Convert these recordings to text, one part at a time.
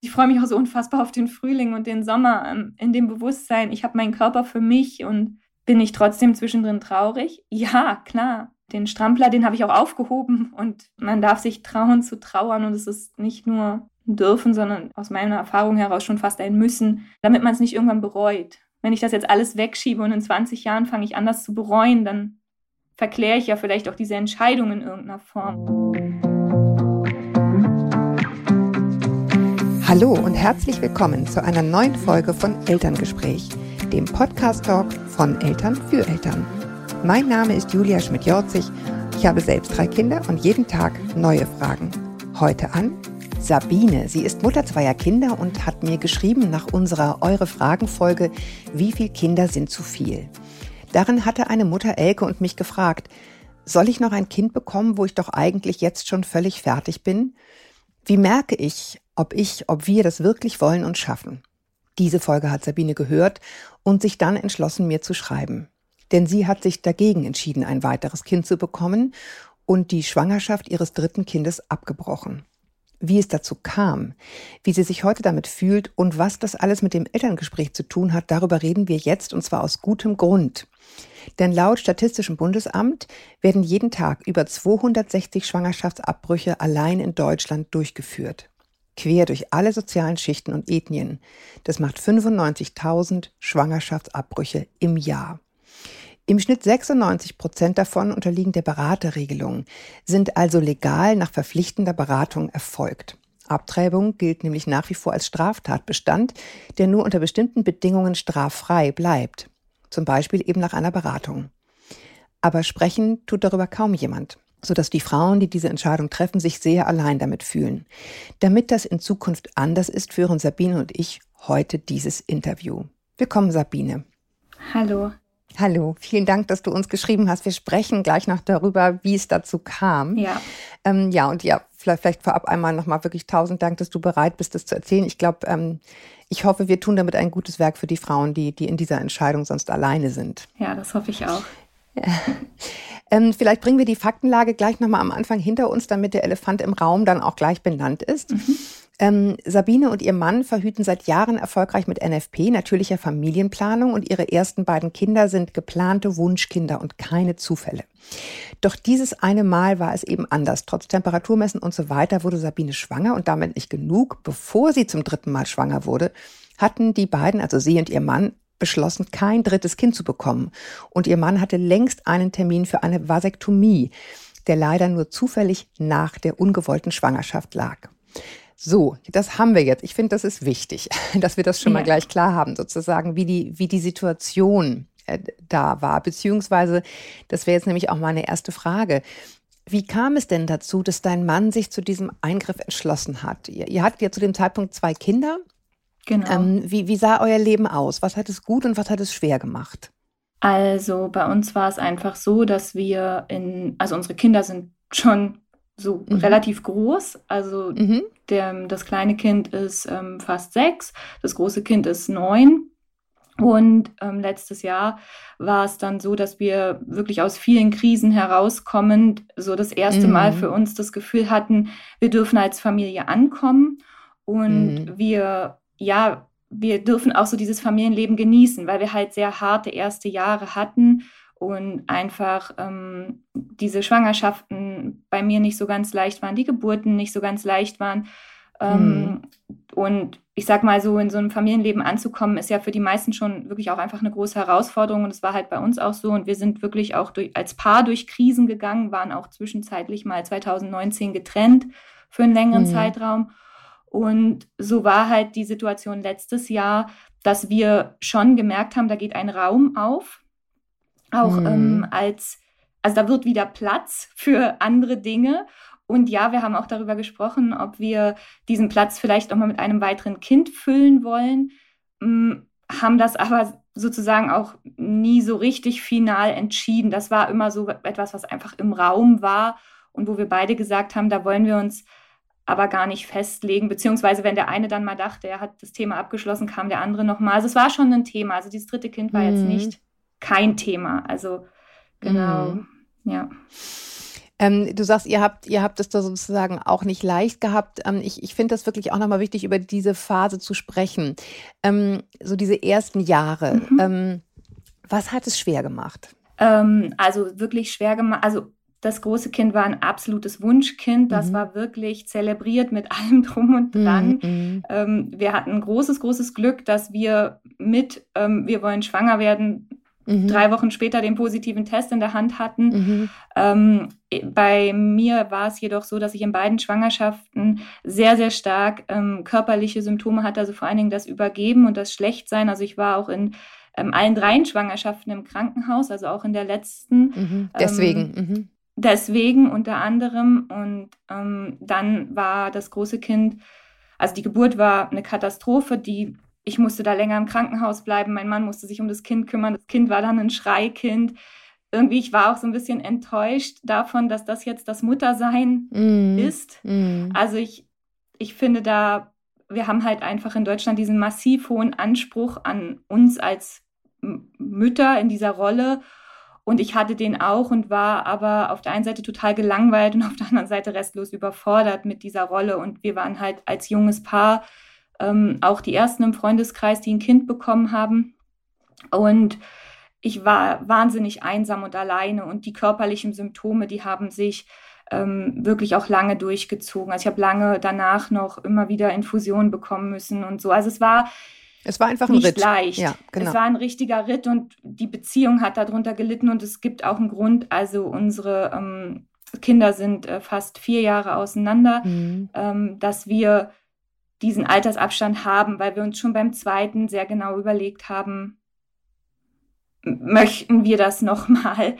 ich freue mich auch so unfassbar auf den Frühling und den Sommer, ähm, in dem Bewusstsein, ich habe meinen Körper für mich und bin ich trotzdem zwischendrin traurig? Ja, klar. Den Strampler, den habe ich auch aufgehoben und man darf sich trauen zu trauern und es ist nicht nur ein dürfen, sondern aus meiner Erfahrung heraus schon fast ein müssen, damit man es nicht irgendwann bereut. Wenn ich das jetzt alles wegschiebe und in 20 Jahren fange ich an, das zu bereuen, dann verkläre ich ja vielleicht auch diese Entscheidung in irgendeiner Form. Hallo und herzlich willkommen zu einer neuen Folge von Elterngespräch, dem Podcast-Talk von Eltern für Eltern. Mein Name ist Julia Schmidt-Jorzig. Ich habe selbst drei Kinder und jeden Tag neue Fragen. Heute an Sabine. Sie ist Mutter zweier Kinder und hat mir geschrieben nach unserer Eure Fragen-Folge, wie viele Kinder sind zu viel? Darin hatte eine Mutter Elke und mich gefragt, soll ich noch ein Kind bekommen, wo ich doch eigentlich jetzt schon völlig fertig bin? Wie merke ich, ob ich, ob wir das wirklich wollen und schaffen? Diese Folge hat Sabine gehört und sich dann entschlossen, mir zu schreiben. Denn sie hat sich dagegen entschieden, ein weiteres Kind zu bekommen und die Schwangerschaft ihres dritten Kindes abgebrochen. Wie es dazu kam, wie sie sich heute damit fühlt und was das alles mit dem Elterngespräch zu tun hat, darüber reden wir jetzt und zwar aus gutem Grund. Denn laut Statistischem Bundesamt werden jeden Tag über 260 Schwangerschaftsabbrüche allein in Deutschland durchgeführt. Quer durch alle sozialen Schichten und Ethnien. Das macht 95.000 Schwangerschaftsabbrüche im Jahr. Im Schnitt 96 Prozent davon unterliegen der Beraterregelung, sind also legal nach verpflichtender Beratung erfolgt. Abtreibung gilt nämlich nach wie vor als Straftatbestand, der nur unter bestimmten Bedingungen straffrei bleibt zum Beispiel eben nach einer Beratung. Aber sprechen tut darüber kaum jemand, sodass die Frauen, die diese Entscheidung treffen, sich sehr allein damit fühlen. Damit das in Zukunft anders ist, führen Sabine und ich heute dieses Interview. Willkommen, Sabine. Hallo. Hallo, vielen Dank, dass du uns geschrieben hast. Wir sprechen gleich noch darüber, wie es dazu kam. Ja. Ähm, ja, und ja, vielleicht, vielleicht vorab einmal nochmal wirklich tausend Dank, dass du bereit bist, das zu erzählen. Ich glaube, ähm, ich hoffe, wir tun damit ein gutes Werk für die Frauen, die, die in dieser Entscheidung sonst alleine sind. Ja, das hoffe ich auch. ähm, vielleicht bringen wir die Faktenlage gleich nochmal am Anfang hinter uns, damit der Elefant im Raum dann auch gleich benannt ist. Mhm. Ähm, Sabine und ihr Mann verhüten seit Jahren erfolgreich mit NFP, natürlicher Familienplanung, und ihre ersten beiden Kinder sind geplante Wunschkinder und keine Zufälle. Doch dieses eine Mal war es eben anders. Trotz Temperaturmessen und so weiter wurde Sabine schwanger und damit nicht genug. Bevor sie zum dritten Mal schwanger wurde, hatten die beiden, also sie und ihr Mann, beschlossen, kein drittes Kind zu bekommen. Und ihr Mann hatte längst einen Termin für eine Vasektomie, der leider nur zufällig nach der ungewollten Schwangerschaft lag. So, das haben wir jetzt. Ich finde, das ist wichtig, dass wir das schon ja. mal gleich klar haben, sozusagen, wie die, wie die Situation äh, da war. Beziehungsweise, das wäre jetzt nämlich auch meine erste Frage. Wie kam es denn dazu, dass dein Mann sich zu diesem Eingriff entschlossen hat? Ihr, ihr hattet ja zu dem Zeitpunkt zwei Kinder. Genau. Ähm, wie, wie sah euer Leben aus? Was hat es gut und was hat es schwer gemacht? Also bei uns war es einfach so, dass wir in, also unsere Kinder sind schon so mhm. relativ groß. Also mhm. der, das kleine Kind ist ähm, fast sechs, das große Kind ist neun. Und ähm, letztes Jahr war es dann so, dass wir wirklich aus vielen Krisen herauskommend so das erste mhm. Mal für uns das Gefühl hatten, wir dürfen als Familie ankommen und mhm. wir, ja, wir dürfen auch so dieses Familienleben genießen, weil wir halt sehr harte erste Jahre hatten und einfach ähm, diese Schwangerschaften bei mir nicht so ganz leicht waren, die Geburten nicht so ganz leicht waren. Ähm, mhm. Und ich sag mal so, in so einem Familienleben anzukommen, ist ja für die meisten schon wirklich auch einfach eine große Herausforderung. Und es war halt bei uns auch so. Und wir sind wirklich auch durch, als Paar durch Krisen gegangen, waren auch zwischenzeitlich mal 2019 getrennt für einen längeren mhm. Zeitraum. Und so war halt die Situation letztes Jahr, dass wir schon gemerkt haben, da geht ein Raum auf auch mhm. ähm, als, also da wird wieder Platz für andere Dinge. Und ja, wir haben auch darüber gesprochen, ob wir diesen Platz vielleicht auch mal mit einem weiteren Kind füllen wollen, ähm, haben das aber sozusagen auch nie so richtig final entschieden. Das war immer so etwas, was einfach im Raum war und wo wir beide gesagt haben, da wollen wir uns aber gar nicht festlegen, beziehungsweise wenn der eine dann mal dachte, er hat das Thema abgeschlossen, kam der andere nochmal. Also es war schon ein Thema. Also dieses dritte Kind war mhm. jetzt nicht kein Thema. Also genau, mhm. ja. Ähm, du sagst, ihr habt, ihr habt es da sozusagen auch nicht leicht gehabt. Ähm, ich ich finde das wirklich auch nochmal wichtig, über diese Phase zu sprechen. Ähm, so diese ersten Jahre. Mhm. Ähm, was hat es schwer gemacht? Ähm, also wirklich schwer gemacht. Also das große Kind war ein absolutes Wunschkind. Das mhm. war wirklich zelebriert mit allem drum und dran. Mhm. Ähm, wir hatten großes, großes Glück, dass wir mit, ähm, wir wollen schwanger werden, mhm. drei Wochen später den positiven Test in der Hand hatten. Mhm. Ähm, bei mir war es jedoch so, dass ich in beiden Schwangerschaften sehr, sehr stark ähm, körperliche Symptome hatte, also vor allen Dingen das Übergeben und das Schlechtsein. Also ich war auch in ähm, allen dreien Schwangerschaften im Krankenhaus, also auch in der letzten. Mhm. Deswegen. Deswegen unter anderem. Und ähm, dann war das große Kind, also die Geburt war eine Katastrophe, die ich musste da länger im Krankenhaus bleiben, mein Mann musste sich um das Kind kümmern, das Kind war dann ein Schreikind. Irgendwie, ich war auch so ein bisschen enttäuscht davon, dass das jetzt das Muttersein mm. ist. Mm. Also ich, ich finde da, wir haben halt einfach in Deutschland diesen massiv hohen Anspruch an uns als Mütter in dieser Rolle. Und ich hatte den auch und war aber auf der einen Seite total gelangweilt und auf der anderen Seite restlos überfordert mit dieser Rolle. Und wir waren halt als junges Paar ähm, auch die ersten im Freundeskreis, die ein Kind bekommen haben. Und ich war wahnsinnig einsam und alleine und die körperlichen Symptome, die haben sich ähm, wirklich auch lange durchgezogen. Also ich habe lange danach noch immer wieder Infusionen bekommen müssen und so. Also es war es war einfach ein nicht Ritt. leicht. Ja, genau. Es war ein richtiger Ritt und die Beziehung hat darunter gelitten und es gibt auch einen Grund. Also unsere ähm, Kinder sind äh, fast vier Jahre auseinander, mhm. ähm, dass wir diesen Altersabstand haben, weil wir uns schon beim zweiten sehr genau überlegt haben, möchten wir das nochmal?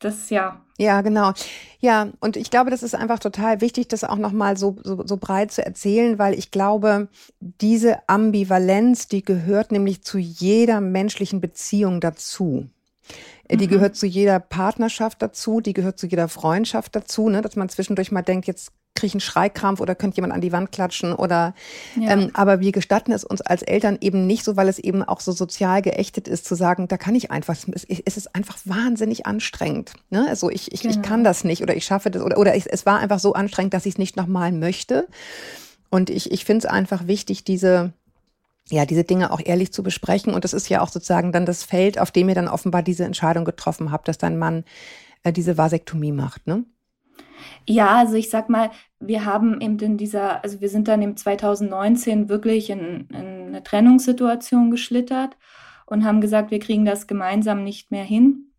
Das ja. Ja, genau. Ja, und ich glaube, das ist einfach total wichtig, das auch nochmal so, so, so breit zu erzählen, weil ich glaube, diese Ambivalenz, die gehört nämlich zu jeder menschlichen Beziehung dazu. Die mhm. gehört zu jeder Partnerschaft dazu, die gehört zu jeder Freundschaft dazu, ne? dass man zwischendurch mal denkt, jetzt kriege einen Schreikrampf oder könnte jemand an die Wand klatschen oder ja. ähm, aber wir gestatten es uns als Eltern eben nicht so, weil es eben auch so sozial geächtet ist, zu sagen, da kann ich einfach, es, es ist einfach wahnsinnig anstrengend. Ne? Also ich, ich, genau. ich kann das nicht oder ich schaffe das oder, oder ich, es war einfach so anstrengend, dass ich es nicht nochmal möchte. Und ich, ich finde es einfach wichtig, diese, ja, diese Dinge auch ehrlich zu besprechen. Und das ist ja auch sozusagen dann das Feld, auf dem ihr dann offenbar diese Entscheidung getroffen habt, dass dein Mann äh, diese Vasektomie macht, ne? Ja, also ich sag mal, wir haben eben in dieser, also wir sind dann im 2019 wirklich in, in eine Trennungssituation geschlittert und haben gesagt, wir kriegen das gemeinsam nicht mehr hin.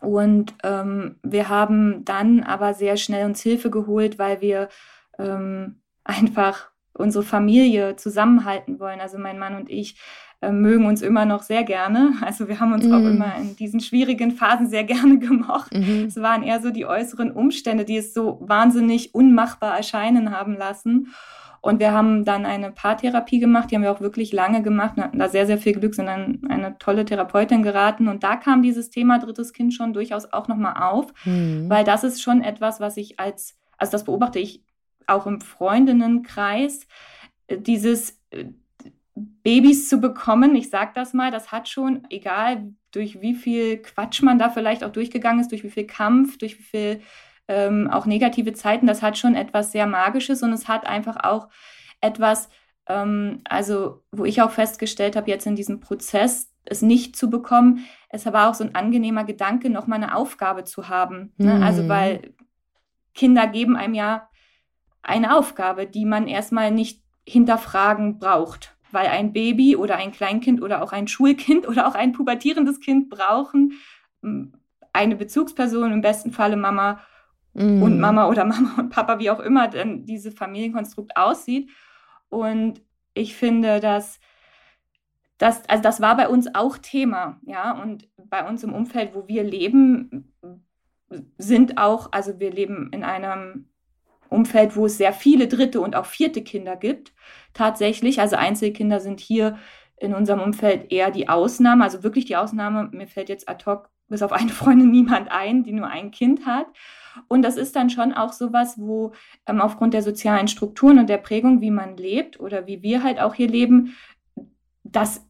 Und ähm, wir haben dann aber sehr schnell uns Hilfe geholt, weil wir ähm, einfach unsere Familie zusammenhalten wollen. Also mein Mann und ich äh, mögen uns immer noch sehr gerne. Also wir haben uns mm. auch immer in diesen schwierigen Phasen sehr gerne gemocht. Mm Es waren eher so die äußeren Umstände, die es so wahnsinnig unmachbar erscheinen haben lassen. Und wir haben dann eine Paartherapie gemacht, die haben wir auch wirklich lange gemacht Wir hatten da sehr, sehr viel Glück, sind dann eine tolle Therapeutin geraten. Und da kam dieses Thema drittes Kind schon durchaus auch nochmal auf, mhm. weil das ist schon etwas, was ich als, also das beobachte ich auch im Freundinnenkreis, äh, dieses äh, Babys zu bekommen, ich sag das mal, das hat schon, egal durch wie viel Quatsch man da vielleicht auch durchgegangen ist, durch wie viel Kampf, durch wie viel ähm, auch negative Zeiten, das hat schon etwas sehr Magisches und es hat einfach auch etwas, ähm, also wo ich auch festgestellt habe, jetzt in diesem Prozess, es nicht zu bekommen, es war auch so ein angenehmer Gedanke, nochmal eine Aufgabe zu haben. Ne? Mhm. Also weil Kinder geben einem ja eine Aufgabe, die man erstmal nicht hinterfragen braucht weil ein Baby oder ein Kleinkind oder auch ein Schulkind oder auch ein pubertierendes Kind brauchen hm, eine Bezugsperson, im besten Falle Mama mm. und Mama oder Mama und Papa, wie auch immer denn dieses Familienkonstrukt aussieht. Und ich finde, dass das, also das war bei uns auch Thema, ja, und bei uns im Umfeld, wo wir leben, sind auch, also wir leben in einem Umfeld, wo es sehr viele dritte und auch vierte Kinder gibt, tatsächlich. Also Einzelkinder sind hier in unserem Umfeld eher die Ausnahme, also wirklich die Ausnahme. Mir fällt jetzt ad hoc bis auf eine Freundin niemand ein, die nur ein Kind hat. Und das ist dann schon auch sowas, wo ähm, aufgrund der sozialen Strukturen und der Prägung, wie man lebt oder wie wir halt auch hier leben, das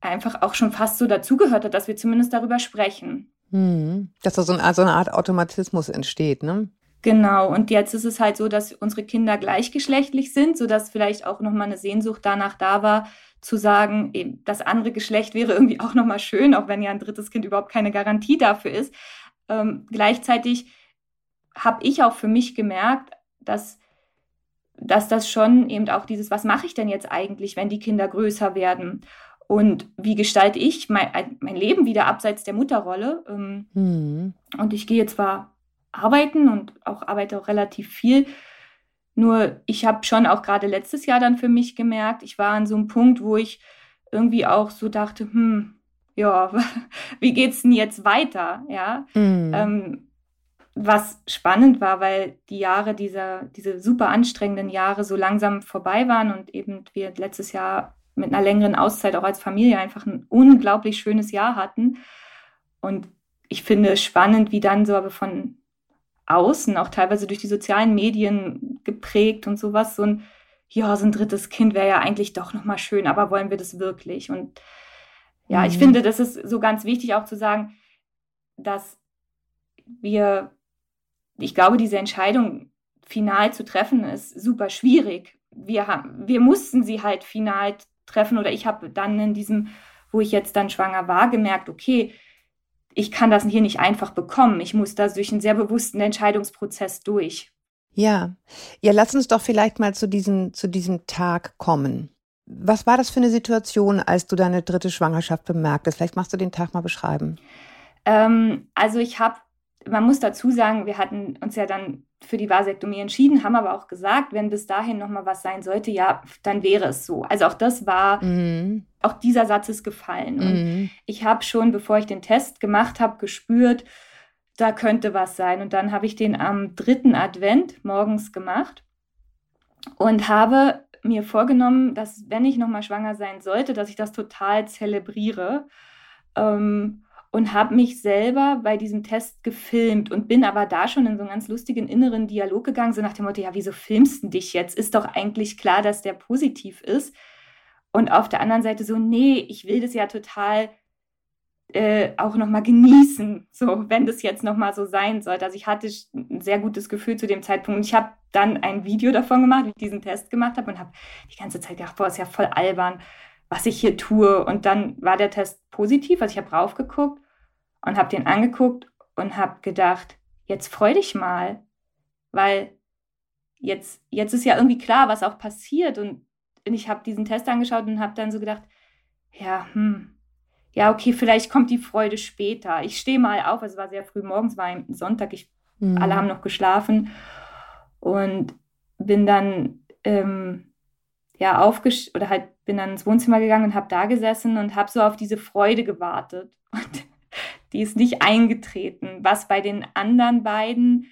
einfach auch schon fast so dazugehört hat, dass wir zumindest darüber sprechen. Hm. Dass da so, ein, so eine Art Automatismus entsteht, ne? Genau, und jetzt ist es halt so, dass unsere Kinder gleichgeschlechtlich sind, sodass vielleicht auch nochmal eine Sehnsucht danach da war, zu sagen, das andere Geschlecht wäre irgendwie auch nochmal schön, auch wenn ja ein drittes Kind überhaupt keine Garantie dafür ist. Ähm, gleichzeitig habe ich auch für mich gemerkt, dass, dass das schon eben auch dieses, was mache ich denn jetzt eigentlich, wenn die Kinder größer werden? Und wie gestalte ich mein, mein Leben wieder abseits der Mutterrolle? Ähm, mhm. Und ich gehe zwar arbeiten und auch arbeite auch relativ viel. Nur ich habe schon auch gerade letztes Jahr dann für mich gemerkt, ich war an so einem Punkt, wo ich irgendwie auch so dachte, hm, ja, wie geht's denn jetzt weiter? Ja. Mhm. Ähm, was spannend war, weil die Jahre dieser, diese super anstrengenden Jahre so langsam vorbei waren und eben wir letztes Jahr mit einer längeren Auszeit auch als Familie einfach ein unglaublich schönes Jahr hatten. Und ich finde es spannend, wie dann so aber von außen, auch teilweise durch die sozialen Medien geprägt und sowas, so ein, ja, so ein drittes Kind wäre ja eigentlich doch nochmal schön, aber wollen wir das wirklich? Und ja, mhm. ich finde, das ist so ganz wichtig auch zu sagen, dass wir, ich glaube, diese Entscheidung final zu treffen ist super schwierig. Wir, haben, wir mussten sie halt final treffen oder ich habe dann in diesem, wo ich jetzt dann schwanger war, gemerkt, okay, ich kann das hier nicht einfach bekommen. Ich muss da durch einen sehr bewussten Entscheidungsprozess durch. Ja, ja, lass uns doch vielleicht mal zu diesem, zu diesem Tag kommen. Was war das für eine Situation, als du deine dritte Schwangerschaft bemerktest? Vielleicht machst du den Tag mal beschreiben. Ähm, also ich habe, man muss dazu sagen, wir hatten uns ja dann für die Vasektomie entschieden, haben aber auch gesagt, wenn bis dahin noch mal was sein sollte, ja, dann wäre es so. Also auch das war, mhm. auch dieser Satz ist gefallen. Und mhm. ich habe schon, bevor ich den Test gemacht habe, gespürt, da könnte was sein. Und dann habe ich den am dritten Advent morgens gemacht und habe mir vorgenommen, dass wenn ich noch mal schwanger sein sollte, dass ich das total zelebriere. Ähm, und habe mich selber bei diesem Test gefilmt und bin aber da schon in so einen ganz lustigen inneren Dialog gegangen, so nach dem Motto, ja, wieso filmst du dich jetzt? Ist doch eigentlich klar, dass der positiv ist. Und auf der anderen Seite so, nee, ich will das ja total äh, auch nochmal genießen, so wenn das jetzt nochmal so sein sollte. Also ich hatte ein sehr gutes Gefühl zu dem Zeitpunkt. Und ich habe dann ein Video davon gemacht, wie ich diesen Test gemacht habe und habe die ganze Zeit gedacht, boah, ist ja voll albern, was ich hier tue. Und dann war der Test positiv, also ich habe raufgeguckt und habe den angeguckt und habe gedacht, jetzt freu dich mal, weil jetzt, jetzt ist ja irgendwie klar, was auch passiert. Und ich habe diesen Test angeschaut und habe dann so gedacht, ja, hm, ja, okay, vielleicht kommt die Freude später. Ich stehe mal auf, es war sehr früh morgens, war ein Sonntag, ich, mhm. alle haben noch geschlafen und bin dann ähm, ja aufgesch oder halt bin dann ins Wohnzimmer gegangen und habe da gesessen und habe so auf diese Freude gewartet. Und die ist nicht eingetreten, was bei den anderen beiden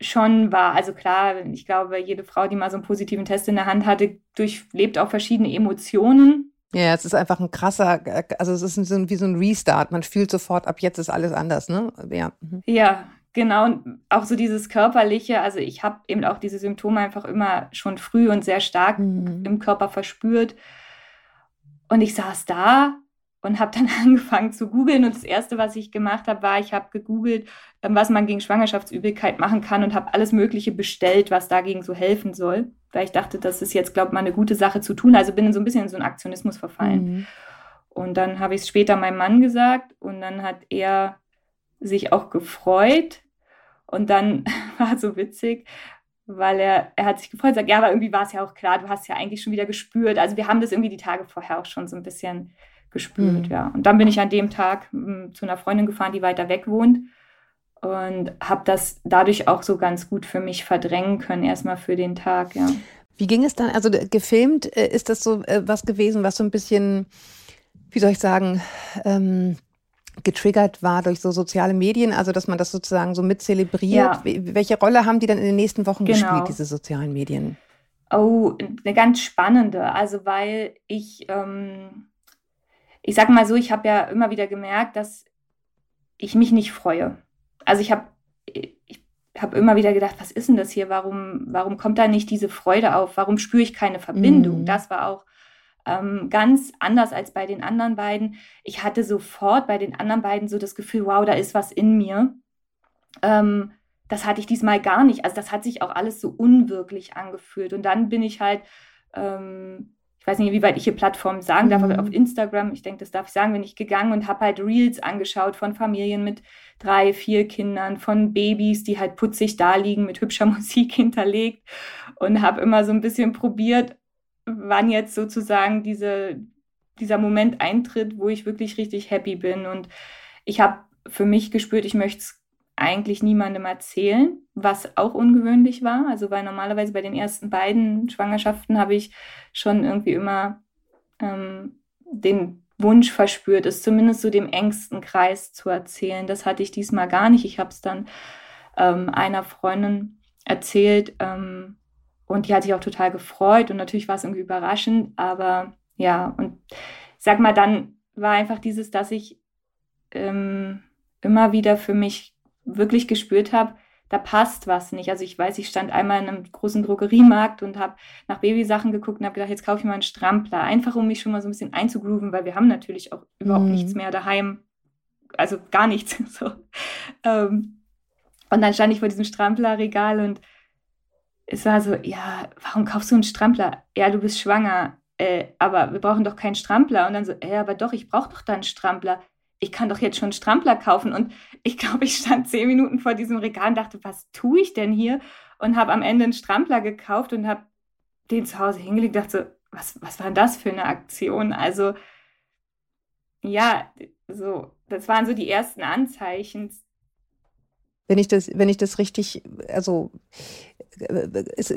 schon war. Also klar, ich glaube, jede Frau, die mal so einen positiven Test in der Hand hatte, durchlebt auch verschiedene Emotionen. Ja, es ist einfach ein krasser, also es ist wie so ein Restart. Man fühlt sofort, ab jetzt ist alles anders, ne? Ja, mhm. ja genau. Und auch so dieses körperliche, also ich habe eben auch diese Symptome einfach immer schon früh und sehr stark mhm. im Körper verspürt. Und ich saß da und habe dann angefangen zu googeln. Und das Erste, was ich gemacht habe, war, ich habe gegoogelt, ähm, was man gegen Schwangerschaftsübelkeit machen kann und habe alles Mögliche bestellt, was dagegen so helfen soll. Weil ich dachte, das ist jetzt, glaube ich, mal eine gute Sache zu tun. Also bin so ein bisschen in so einen Aktionismus verfallen. Mhm. Und dann habe ich es später meinem Mann gesagt und dann hat er sich auch gefreut. Und dann war so witzig, weil er, er hat sich gefreut, sagt, ja, aber irgendwie war es ja auch klar, du hast ja eigentlich schon wieder gespürt. Also wir haben das irgendwie die Tage vorher auch schon so ein bisschen gespürt, mhm. ja. Und dann bin ich an dem Tag m, hm, zu einer Freundin gefahren, die weiter weg wohnt und habe das dadurch auch so ganz gut für mich verdrängen können, erstmal für den Tag, ja. Wie ging es dann? Also gefilmt, äh, ist das so äh, was gewesen, was so ein bisschen, wie soll ich sagen, ähm, getriggert war durch so soziale Medien, also dass man das sozusagen so mit zelebriert. Ja. Welche Rolle haben die dann in den nächsten Wochen genau. gespielt, diese sozialen Medien? Oh, eine ganz spannende. Also weil ich ähm, ich sage mal so, ich habe ja immer wieder gemerkt, dass ich mich nicht freue. Also ich habe ich habe immer wieder gedacht, was ist denn das hier? Warum, warum kommt da nicht diese Freude auf? Warum spüre ich keine Verbindung? Mm. Das war auch ähm, ganz anders als bei den anderen beiden. Ich hatte sofort bei den anderen beiden so das Gefühl, wow, da ist was in mir. Ähm, das hatte ich diesmal gar nicht. Also das hat sich auch alles so unwirklich angefühlt. Und dann bin ich halt, ähm, ich weiß nicht, wie weit ich hier Plattformen sagen darf, mhm. aber auf Instagram, ich denke, das darf ich sagen, bin ich gegangen und habe halt Reels angeschaut von Familien mit drei, vier Kindern, von Babys, die halt putzig da liegen, mit hübscher Musik hinterlegt und habe immer so ein bisschen probiert, wann jetzt sozusagen diese, dieser Moment eintritt, wo ich wirklich richtig happy bin. Und ich habe für mich gespürt, ich möchte es eigentlich niemandem erzählen, was auch ungewöhnlich war. Also weil normalerweise bei den ersten beiden Schwangerschaften habe ich schon irgendwie immer ähm, den Wunsch verspürt, es zumindest so dem engsten Kreis zu erzählen. Das hatte ich diesmal gar nicht. Ich habe es dann ähm, einer Freundin erzählt ähm, und die hat sich auch total gefreut und natürlich war es irgendwie überraschend, aber ja, und sag mal, dann war einfach dieses, dass ich ähm, immer wieder für mich wirklich gespürt habe, da passt was nicht. Also ich weiß, ich stand einmal in einem großen Drogeriemarkt und habe nach Babysachen geguckt und habe gedacht, jetzt kaufe ich mal einen Strampler, einfach um mich schon mal so ein bisschen einzugrooven, weil wir haben natürlich auch überhaupt mm. nichts mehr daheim, also gar nichts. So. Ähm, und dann stand ich vor diesem Stramplerregal und es war so, ja, warum kaufst du einen Strampler? Ja, du bist schwanger, äh, aber wir brauchen doch keinen Strampler. Und dann so, ja, aber doch, ich brauche doch da einen Strampler ich kann doch jetzt schon Strampler kaufen. Und ich glaube, ich stand zehn Minuten vor diesem Regal und dachte, was tue ich denn hier? Und habe am Ende einen Strampler gekauft und habe den zu Hause hingelegt, dachte so, was, was war denn das für eine Aktion? Also, ja, so, das waren so die ersten Anzeichen. Wenn ich das, wenn ich das richtig, also ist,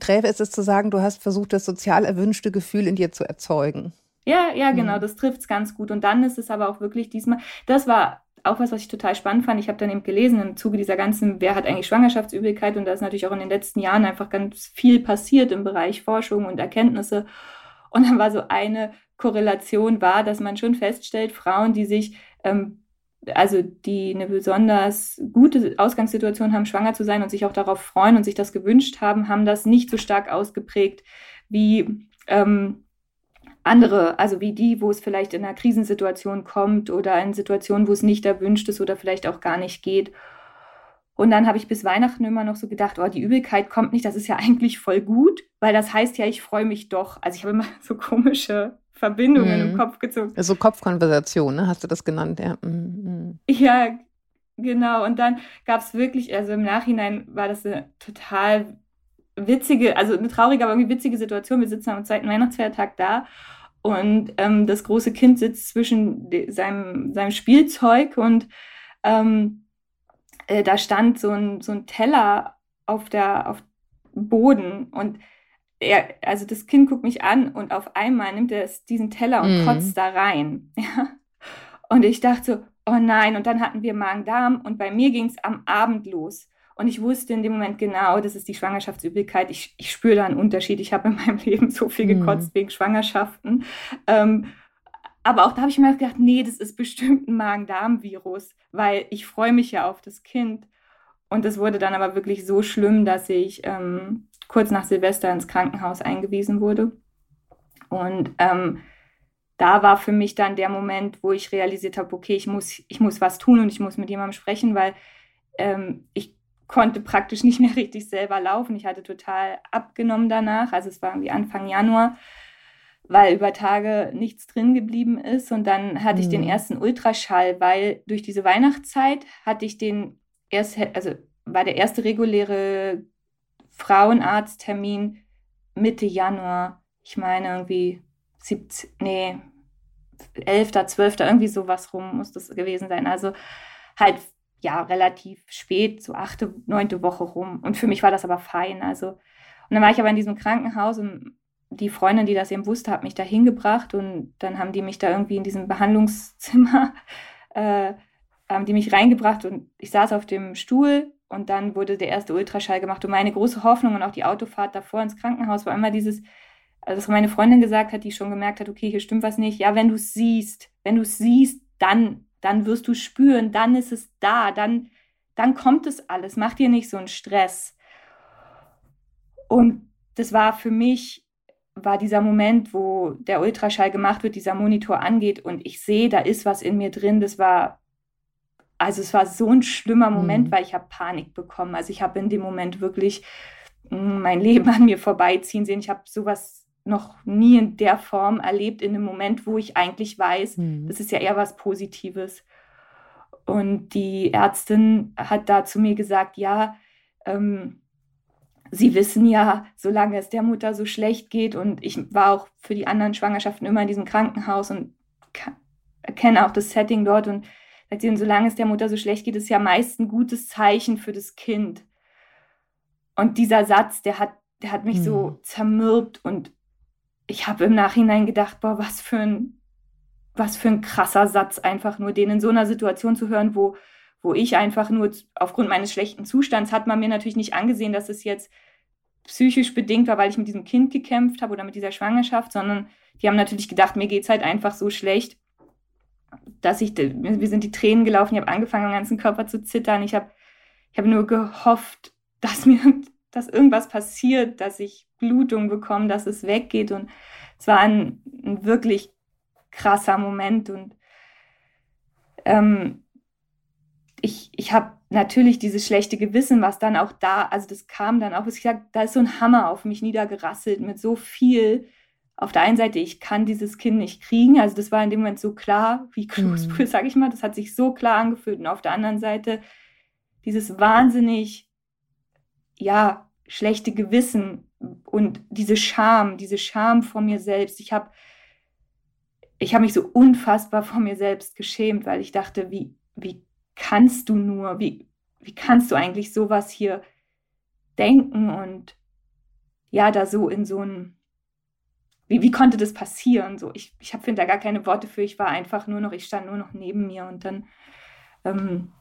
träfe ist es zu sagen, du hast versucht, das sozial erwünschte Gefühl in dir zu erzeugen. Ja, ja, genau, mhm. das trifft es ganz gut. Und dann ist es aber auch wirklich diesmal, das war auch was, was ich total spannend fand. Ich habe dann eben gelesen im Zuge dieser ganzen, wer hat eigentlich Schwangerschaftsübelkeit und da ist natürlich auch in den letzten Jahren einfach ganz viel passiert im Bereich Forschung und Erkenntnisse. Und dann war so eine Korrelation war, dass man schon feststellt, Frauen, die sich ähm, also die eine besonders gute Ausgangssituation haben, schwanger zu sein und sich auch darauf freuen und sich das gewünscht haben, haben das nicht so stark ausgeprägt wie ähm, andere, also wie die, wo es vielleicht in einer Krisensituation kommt oder in Situationen, wo es nicht erwünscht ist oder vielleicht auch gar nicht geht. Und dann habe ich bis Weihnachten immer noch so gedacht, oh, die Übelkeit kommt nicht, das ist ja eigentlich voll gut, weil das heißt ja, ich freue mich doch. Also ich habe immer so komische Verbindungen mhm. im Kopf gezogen. So Kopfkonversation, ne? hast du das genannt, ja. Mhm. Ja, genau. Und dann gab es wirklich, also im Nachhinein war das eine total witzige, also eine traurige, aber irgendwie witzige Situation. Wir sitzen am zweiten Weihnachtsfeiertag da und ähm, das große Kind sitzt zwischen seinem, seinem Spielzeug und ähm, äh, da stand so ein, so ein Teller auf der auf Boden und er, also das Kind guckt mich an und auf einmal nimmt er diesen Teller und mm. kotzt da rein. Ja? Und ich dachte so, oh nein, und dann hatten wir Magen-Darm und bei mir ging es am Abend los. Und ich wusste in dem Moment genau, das ist die Schwangerschaftsübelkeit. Ich, ich spüre da einen Unterschied. Ich habe in meinem Leben so viel mhm. gekotzt mhm. wegen Schwangerschaften. Ähm, aber auch da habe ich mir gedacht, nee, das ist bestimmt ein Magen-Darm-Virus, weil ich freue mich ja auf das Kind. Und es wurde dann aber wirklich so schlimm, dass ich ähm, kurz nach Silvester ins Krankenhaus eingewiesen wurde. Und ähm, da war für mich dann der Moment, wo ich realisiert habe, okay, ich muss, ich muss was tun und ich muss mit jemandem sprechen, weil ähm, ich konnte praktisch nicht mehr richtig selber laufen. Ich hatte total abgenommen danach. Also es war irgendwie Anfang Januar, weil über Tage nichts drin geblieben ist. Und dann hatte mhm. ich den mhm. ersten Ultraschall, weil durch diese Weihnachtszeit hatte ich den erst, also war der erste reguläre Frauenarzttermin Mitte Januar. Ich meine irgendwie 17, nee, 11., 12., irgendwie sowas rum muss das gewesen sein. Also halt ja relativ spät, so achte, neunte Woche rum. Und für mich war das aber fein. Also, und dann war ich aber in diesem Krankenhaus und die Freundin, die das eben wusste, hat mich da hingebracht und dann haben die mich da irgendwie in diesem Behandlungszimmer, äh, haben die mich reingebracht und ich saß auf dem Stuhl und dann wurde der erste Ultraschall gemacht und meine große Hoffnung und auch die Autofahrt davor ins Krankenhaus war immer dieses, also was meine Freundin gesagt hat, die schon gemerkt hat, okay, hier stimmt was nicht. Ja, wenn du es siehst, wenn du es siehst, dann dann wirst du spüren, dann ist es da, dann, dann kommt es alles. Mach dir nicht so einen Stress. Und das war für mich, war dieser Moment, wo der Ultraschall gemacht wird, dieser Monitor angeht und ich sehe, da ist was in mir drin. Das war also es war so ein schlimmer Moment, mhm. weil ich habe Panik bekommen. Also ich habe in dem Moment wirklich hm, mein Leben an mir vorbeiziehen sehen. Ich habe sowas noch nie in der Form erlebt, in einem Moment, wo ich eigentlich weiß, mhm. das ist ja eher was Positives. Und die Ärztin hat da zu mir gesagt, ja, ähm, Sie wissen ja, solange es der Mutter so schlecht geht und ich war auch für die anderen Schwangerschaften immer in diesem Krankenhaus und kenne auch das Setting dort und und solange es der Mutter so schlecht geht, ist ja meist ein gutes Zeichen für das Kind. Und dieser Satz, der hat, der hat mich mhm. so zermürbt und ich habe im Nachhinein gedacht, boah, was für ein, was für ein krasser Satz, einfach nur den in so einer Situation zu hören, wo, wo ich einfach nur aufgrund meines schlechten Zustands hat man mir natürlich nicht angesehen, dass es jetzt psychisch bedingt war, weil ich mit diesem Kind gekämpft habe oder mit dieser Schwangerschaft, sondern die haben natürlich gedacht, mir geht es halt einfach so schlecht dass ich, wir sind die Tränen gelaufen, ich habe angefangen, am ganzen Körper zu zittern. Ich habe ich hab nur gehofft, dass mir, dass irgendwas passiert, dass ich Blutung bekomme, dass es weggeht. Und es war ein, ein wirklich krasser Moment. Und ähm, ich, ich habe natürlich dieses schlechte Gewissen, was dann auch da, also das kam dann auch, ich gesagt, da ist so ein Hammer auf mich niedergerasselt mit so viel auf der einen Seite, ich kann dieses Kind nicht kriegen. Also das war in dem Moment so klar wie Kloßbrühe, mhm. sage ich mal. Das hat sich so klar angefühlt. Und auf der anderen Seite dieses wahnsinnig, ja, schlechte Gewissen und diese Scham, diese Scham vor mir selbst. Ich habe ich hab mich so unfassbar vor mir selbst geschämt, weil ich dachte, wie, wie kannst du nur, wie, wie kannst du eigentlich sowas hier denken und ja, da so in so ein wie, wie konnte das passieren? So, ich, ich finde da gar keine Worte für. Ich war einfach nur noch, ich stand nur noch neben mir und dann ähm,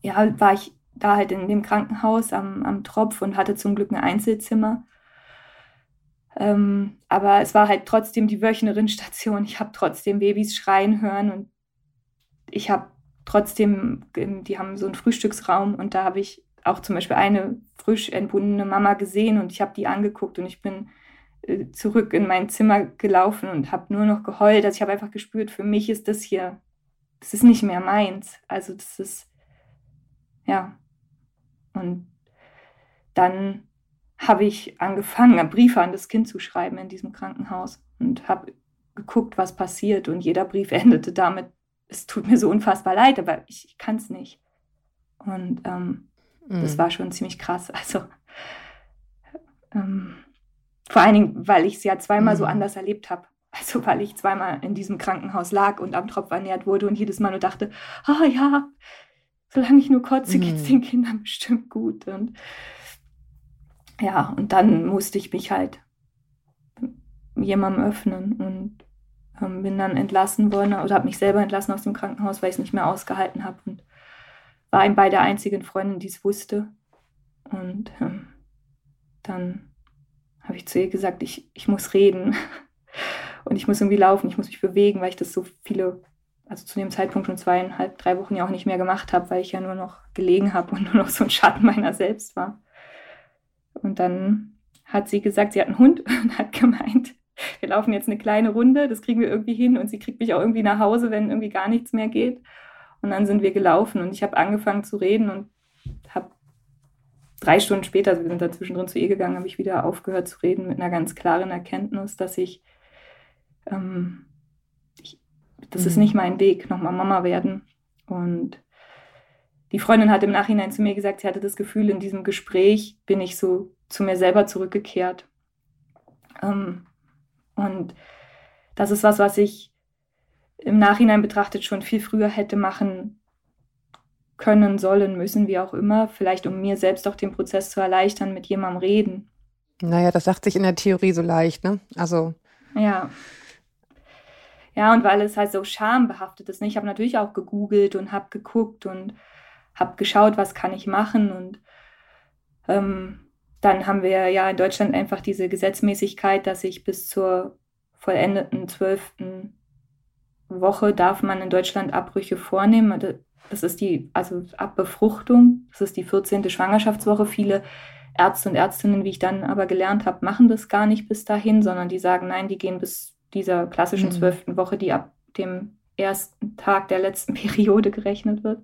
ja, war ich da halt in dem Krankenhaus am, am Tropf und hatte zum Glück ein Einzelzimmer. Ähm, aber es war halt trotzdem die Wöchnerinstation. Ich habe trotzdem Babys schreien hören und ich habe trotzdem, die haben so einen Frühstücksraum und da habe ich auch zum Beispiel eine frisch entbundene Mama gesehen und ich habe die angeguckt und ich bin äh, zurück in mein Zimmer gelaufen und habe nur noch geheult. Also ich habe einfach gespürt, für mich ist das hier, das ist nicht mehr meins. Also das ist, ja. Und dann habe ich angefangen, Briefe an das Kind zu schreiben in diesem Krankenhaus und habe geguckt, was passiert. Und jeder Brief endete damit, es tut mir so unfassbar leid, aber ich, ich kann es nicht. Und ähm, mhm. das war schon ziemlich krass. Also ähm, vor allen Dingen, weil ich es ja zweimal mhm. so anders erlebt habe. Also weil ich zweimal in diesem Krankenhaus lag und am Tropf ernährt wurde und jedes Mal nur dachte, ah oh, ja, solange ich nur kotze, mhm. geht es den Kindern bestimmt gut. Und ja, und dann musste ich mich halt jemandem öffnen und ähm, bin dann entlassen worden oder habe mich selber entlassen aus dem Krankenhaus, weil ich es nicht mehr ausgehalten habe und war eben bei der einzigen Freundin, die es wusste. Und ähm, dann habe ich zu ihr gesagt, ich, ich muss reden und ich muss irgendwie laufen, ich muss mich bewegen, weil ich das so viele, also zu dem Zeitpunkt schon zweieinhalb, drei Wochen ja auch nicht mehr gemacht habe, weil ich ja nur noch gelegen habe und nur noch so ein Schatten meiner selbst war. Und dann hat sie gesagt, sie hat einen Hund und hat gemeint, wir laufen jetzt eine kleine Runde, das kriegen wir irgendwie hin und sie kriegt mich auch irgendwie nach Hause, wenn irgendwie gar nichts mehr geht. Und dann sind wir gelaufen und ich habe angefangen zu reden und habe drei Stunden später, also wir sind da zwischendrin zu ihr gegangen, habe ich wieder aufgehört zu reden mit einer ganz klaren Erkenntnis, dass ich, ähm, ich das mhm. ist nicht mein Weg, nochmal Mama werden. Und die Freundin hat im Nachhinein zu mir gesagt, sie hatte das Gefühl, in diesem Gespräch bin ich so zu mir selber zurückgekehrt. Ähm, und das ist was, was ich im Nachhinein betrachtet schon viel früher hätte machen können, sollen, müssen, wie auch immer, vielleicht um mir selbst auch den Prozess zu erleichtern, mit jemandem reden. Naja, das sagt sich in der Theorie so leicht, ne? Also. Ja. Ja, und weil es halt so schambehaftet ist. Ne? Ich habe natürlich auch gegoogelt und habe geguckt und habe geschaut, was kann ich machen. Und ähm, dann haben wir ja in Deutschland einfach diese Gesetzmäßigkeit, dass ich bis zur vollendeten zwölften Woche darf man in Deutschland Abbrüche vornehmen. Das ist die, also ab Befruchtung, das ist die 14. Schwangerschaftswoche. Viele Ärzte und Ärztinnen, wie ich dann aber gelernt habe, machen das gar nicht bis dahin, sondern die sagen, nein, die gehen bis dieser klassischen mhm. zwölften Woche, die ab dem ersten Tag der letzten Periode gerechnet wird.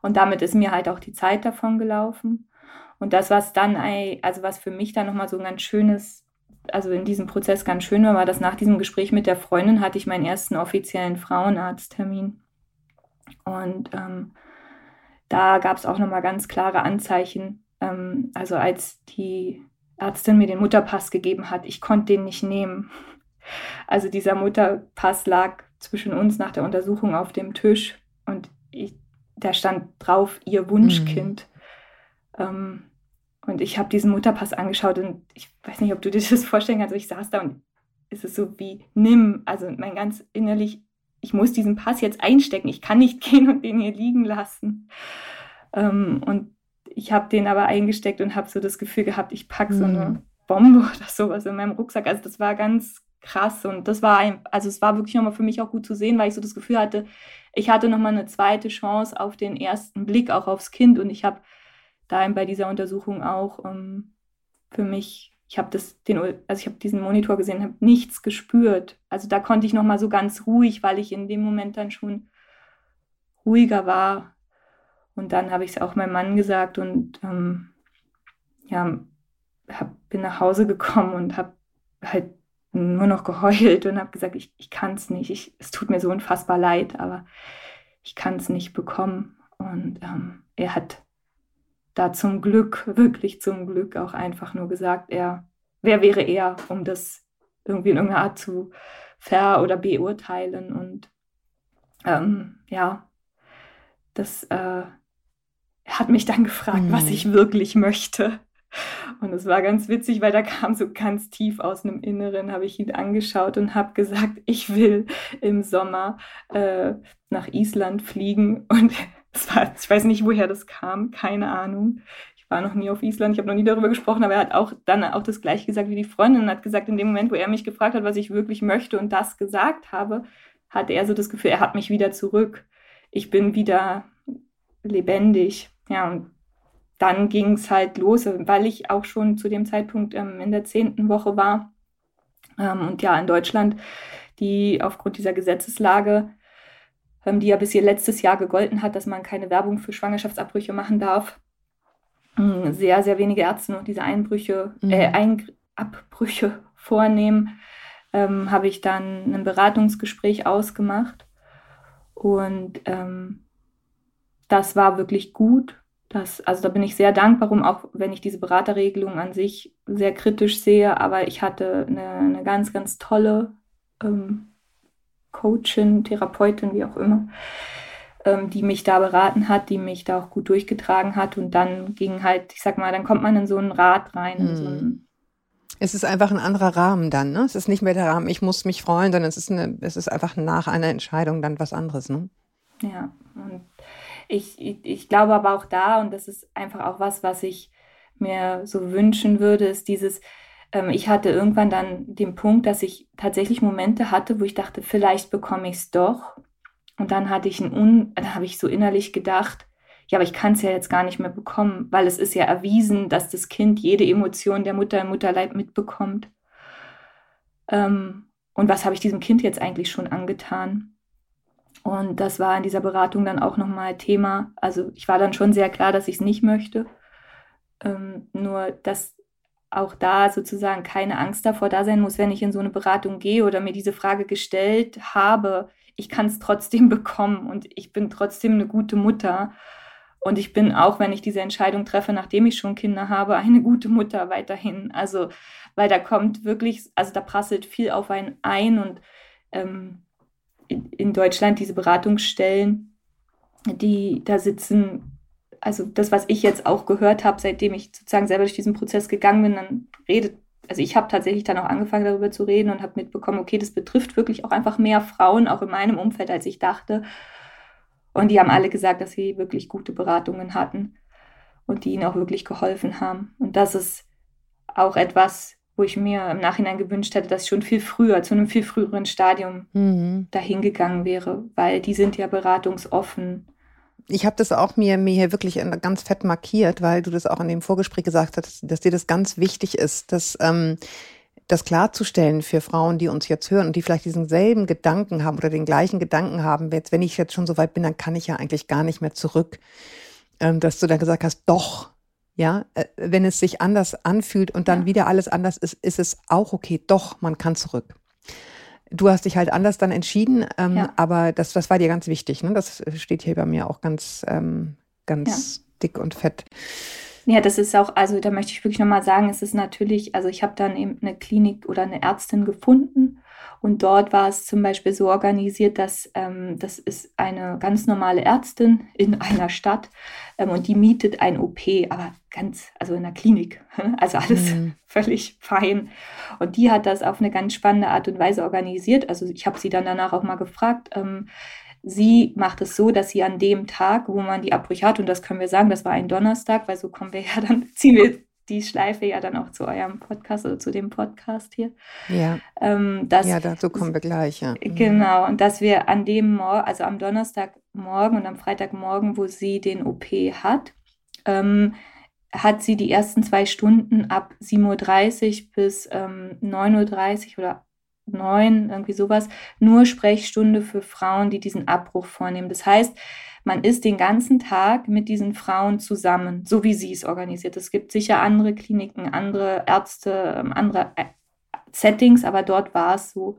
Und damit ist mir halt auch die Zeit davon gelaufen. Und das, was dann, also was für mich dann nochmal so ein ganz schönes, also in diesem Prozess ganz schön war, war, dass nach diesem Gespräch mit der Freundin hatte ich meinen ersten offiziellen Frauenarzttermin. Und ähm, da gab es auch nochmal ganz klare Anzeichen. Ähm, also als die Ärztin mir den Mutterpass gegeben hat, ich konnte den nicht nehmen. Also dieser Mutterpass lag zwischen uns nach der Untersuchung auf dem Tisch und ich, da stand drauf ihr Wunschkind. Mhm. Ähm, und ich habe diesen Mutterpass angeschaut und ich weiß nicht, ob du dir das vorstellen kannst. Ich saß da und es ist so wie nimm, also mein ganz innerlich, ich muss diesen Pass jetzt einstecken. Ich kann nicht gehen und den hier liegen lassen. Ähm, und ich habe den aber eingesteckt und habe so das Gefühl gehabt, ich packe so eine mhm. Bombe oder sowas in meinem Rucksack. Also das war ganz krass und das war also es war wirklich nochmal für mich auch gut zu sehen, weil ich so das Gefühl hatte, ich hatte nochmal eine zweite Chance auf den ersten Blick auch aufs Kind und ich habe da bei dieser Untersuchung auch ähm, für mich, ich habe das, den, also ich habe diesen Monitor gesehen, habe nichts gespürt. Also da konnte ich nochmal so ganz ruhig, weil ich in dem Moment dann schon ruhiger war. Und dann habe ich es auch meinem Mann gesagt und ähm, ja, hab, bin nach Hause gekommen und habe halt nur noch geheult und habe gesagt, ich, ich kann es nicht. Ich, es tut mir so unfassbar leid, aber ich kann es nicht bekommen. Und ähm, er hat da zum Glück, wirklich zum Glück auch einfach nur gesagt, er, wer wäre er, um das irgendwie in irgendeiner Art zu ver- oder beurteilen. Und ähm, ja, das äh, hat mich dann gefragt, mhm. was ich wirklich möchte. Und es war ganz witzig, weil da kam so ganz tief aus einem Inneren, habe ich ihn angeschaut und habe gesagt, ich will im Sommer äh, nach Island fliegen. Und es war, ich weiß nicht, woher das kam, keine Ahnung. Ich war noch nie auf Island, ich habe noch nie darüber gesprochen, aber er hat auch dann auch das gleiche gesagt wie die Freundin, hat gesagt, in dem Moment, wo er mich gefragt hat, was ich wirklich möchte und das gesagt habe, hatte er so das Gefühl, er hat mich wieder zurück. Ich bin wieder lebendig. Ja, und dann ging es halt los, weil ich auch schon zu dem Zeitpunkt ähm, in der zehnten Woche war. Ähm, und ja, in Deutschland, die aufgrund dieser Gesetzeslage, ähm, die ja bis hier letztes Jahr gegolten hat, dass man keine Werbung für Schwangerschaftsabbrüche machen darf, ähm, sehr, sehr wenige Ärzte noch diese Einbrüche, mhm. äh, Ein Abbrüche vornehmen, ähm, habe ich dann ein Beratungsgespräch ausgemacht. Und ähm, das war wirklich gut das, also da bin ich sehr dankbar um, auch wenn ich diese Beraterregelung an sich sehr kritisch sehe, aber ich hatte eine, eine ganz, ganz tolle ähm, Coachin, Therapeutin, wie auch immer, ähm, die mich da beraten hat, die mich da auch gut durchgetragen hat und dann ging halt, ich sag mal, dann kommt man in so ein Rad rein, mhm. so es ist einfach ein anderer Rahmen dann, ne? Es ist nicht mehr der Rahmen, ich muss mich freuen, sondern es ist, eine, es ist einfach nach einer Entscheidung dann was anderes, ne? Ja, und ich, ich, glaube aber auch da, und das ist einfach auch was, was ich mir so wünschen würde, ist dieses, ähm, ich hatte irgendwann dann den Punkt, dass ich tatsächlich Momente hatte, wo ich dachte, vielleicht bekomme ich es doch. Und dann hatte ich ein Un, dann habe ich so innerlich gedacht, ja, aber ich kann es ja jetzt gar nicht mehr bekommen, weil es ist ja erwiesen, dass das Kind jede Emotion der Mutter im Mutterleib mitbekommt. Ähm, und was habe ich diesem Kind jetzt eigentlich schon angetan? Und das war in dieser Beratung dann auch nochmal Thema. Also ich war dann schon sehr klar, dass ich es nicht möchte. Ähm, nur, dass auch da sozusagen keine Angst davor da sein muss, wenn ich in so eine Beratung gehe oder mir diese Frage gestellt habe, ich kann es trotzdem bekommen und ich bin trotzdem eine gute Mutter. Und ich bin auch, wenn ich diese Entscheidung treffe, nachdem ich schon Kinder habe, eine gute Mutter weiterhin. Also, weil da kommt wirklich, also da prasselt viel auf einen ein und ähm, in Deutschland diese Beratungsstellen, die da sitzen, also das, was ich jetzt auch gehört habe, seitdem ich sozusagen selber durch diesen Prozess gegangen bin, dann redet, also ich habe tatsächlich dann auch angefangen darüber zu reden und habe mitbekommen, okay, das betrifft wirklich auch einfach mehr Frauen, auch in meinem Umfeld, als ich dachte. Und die haben alle gesagt, dass sie wirklich gute Beratungen hatten und die ihnen auch wirklich geholfen haben. Und das ist auch etwas, wo ich mir im Nachhinein gewünscht hätte, dass ich schon viel früher, zu einem viel früheren Stadium mhm. dahin gegangen wäre, weil die sind ja beratungsoffen. Ich habe das auch mir, mir hier wirklich ganz fett markiert, weil du das auch in dem Vorgespräch gesagt hast, dass dir das ganz wichtig ist, dass ähm, das klarzustellen für Frauen, die uns jetzt hören und die vielleicht diesen selben Gedanken haben oder den gleichen Gedanken haben, jetzt, wenn ich jetzt schon so weit bin, dann kann ich ja eigentlich gar nicht mehr zurück, ähm, dass du dann gesagt hast, doch, ja, äh, wenn es sich anders anfühlt und dann ja. wieder alles anders ist, ist es auch okay, doch, man kann zurück. Du hast dich halt anders dann entschieden, ähm, ja. aber das, das war dir ganz wichtig. Ne? Das steht hier bei mir auch ganz, ähm, ganz ja. dick und fett. Ja, das ist auch, also da möchte ich wirklich nochmal sagen, es ist natürlich, also ich habe dann eben eine Klinik oder eine Ärztin gefunden und dort war es zum Beispiel so organisiert, dass ähm, das ist eine ganz normale Ärztin in einer Stadt ähm, und die mietet ein OP, aber ganz, also in der Klinik, also alles mhm. völlig fein. Und die hat das auf eine ganz spannende Art und Weise organisiert. Also ich habe sie dann danach auch mal gefragt, ähm, Sie macht es so, dass sie an dem Tag, wo man die Abbrüche hat, und das können wir sagen, das war ein Donnerstag, weil so kommen wir ja dann, ziehen wir die Schleife ja dann auch zu eurem Podcast oder zu dem Podcast hier. Ja. Ähm, dass, ja, dazu kommen wir gleich, ja. Mhm. Genau, und dass wir an dem Morgen, also am Donnerstagmorgen und am Freitagmorgen, wo sie den OP hat, ähm, hat sie die ersten zwei Stunden ab 7.30 Uhr bis ähm, 9.30 Uhr oder neun, irgendwie sowas, nur Sprechstunde für Frauen, die diesen Abbruch vornehmen. Das heißt, man ist den ganzen Tag mit diesen Frauen zusammen, so wie sie es organisiert. Es gibt sicher andere Kliniken, andere Ärzte, ähm, andere äh, Settings, aber dort war es so.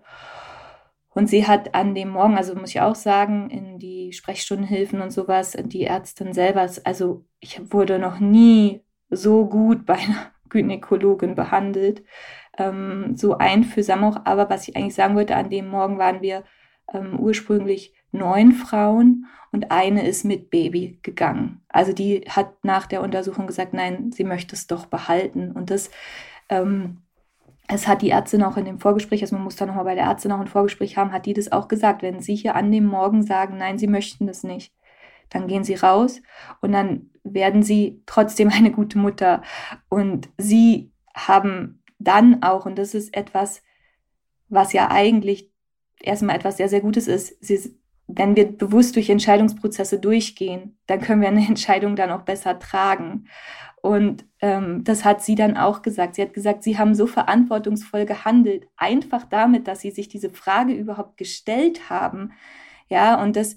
Und sie hat an dem Morgen, also muss ich auch sagen, in die Sprechstundenhilfen und sowas, die Ärztin selber, also ich wurde noch nie so gut bei einer Gynäkologin behandelt ähm, so einfühlsam auch. Aber was ich eigentlich sagen wollte, an dem Morgen waren wir ähm, ursprünglich neun Frauen und eine ist mit Baby gegangen. Also die hat nach der Untersuchung gesagt, nein, sie möchte es doch behalten. Und das, ähm, es hat die Ärztin auch in dem Vorgespräch, also man muss da nochmal bei der Ärztin auch ein Vorgespräch haben, hat die das auch gesagt. Wenn sie hier an dem Morgen sagen, nein, sie möchten das nicht, dann gehen sie raus und dann werden sie trotzdem eine gute Mutter. Und sie haben dann auch, und das ist etwas, was ja eigentlich erstmal etwas sehr, sehr Gutes ist, sie, wenn wir bewusst durch Entscheidungsprozesse durchgehen, dann können wir eine Entscheidung dann auch besser tragen. Und ähm, das hat sie dann auch gesagt. Sie hat gesagt, sie haben so verantwortungsvoll gehandelt, einfach damit, dass sie sich diese Frage überhaupt gestellt haben. Ja, und das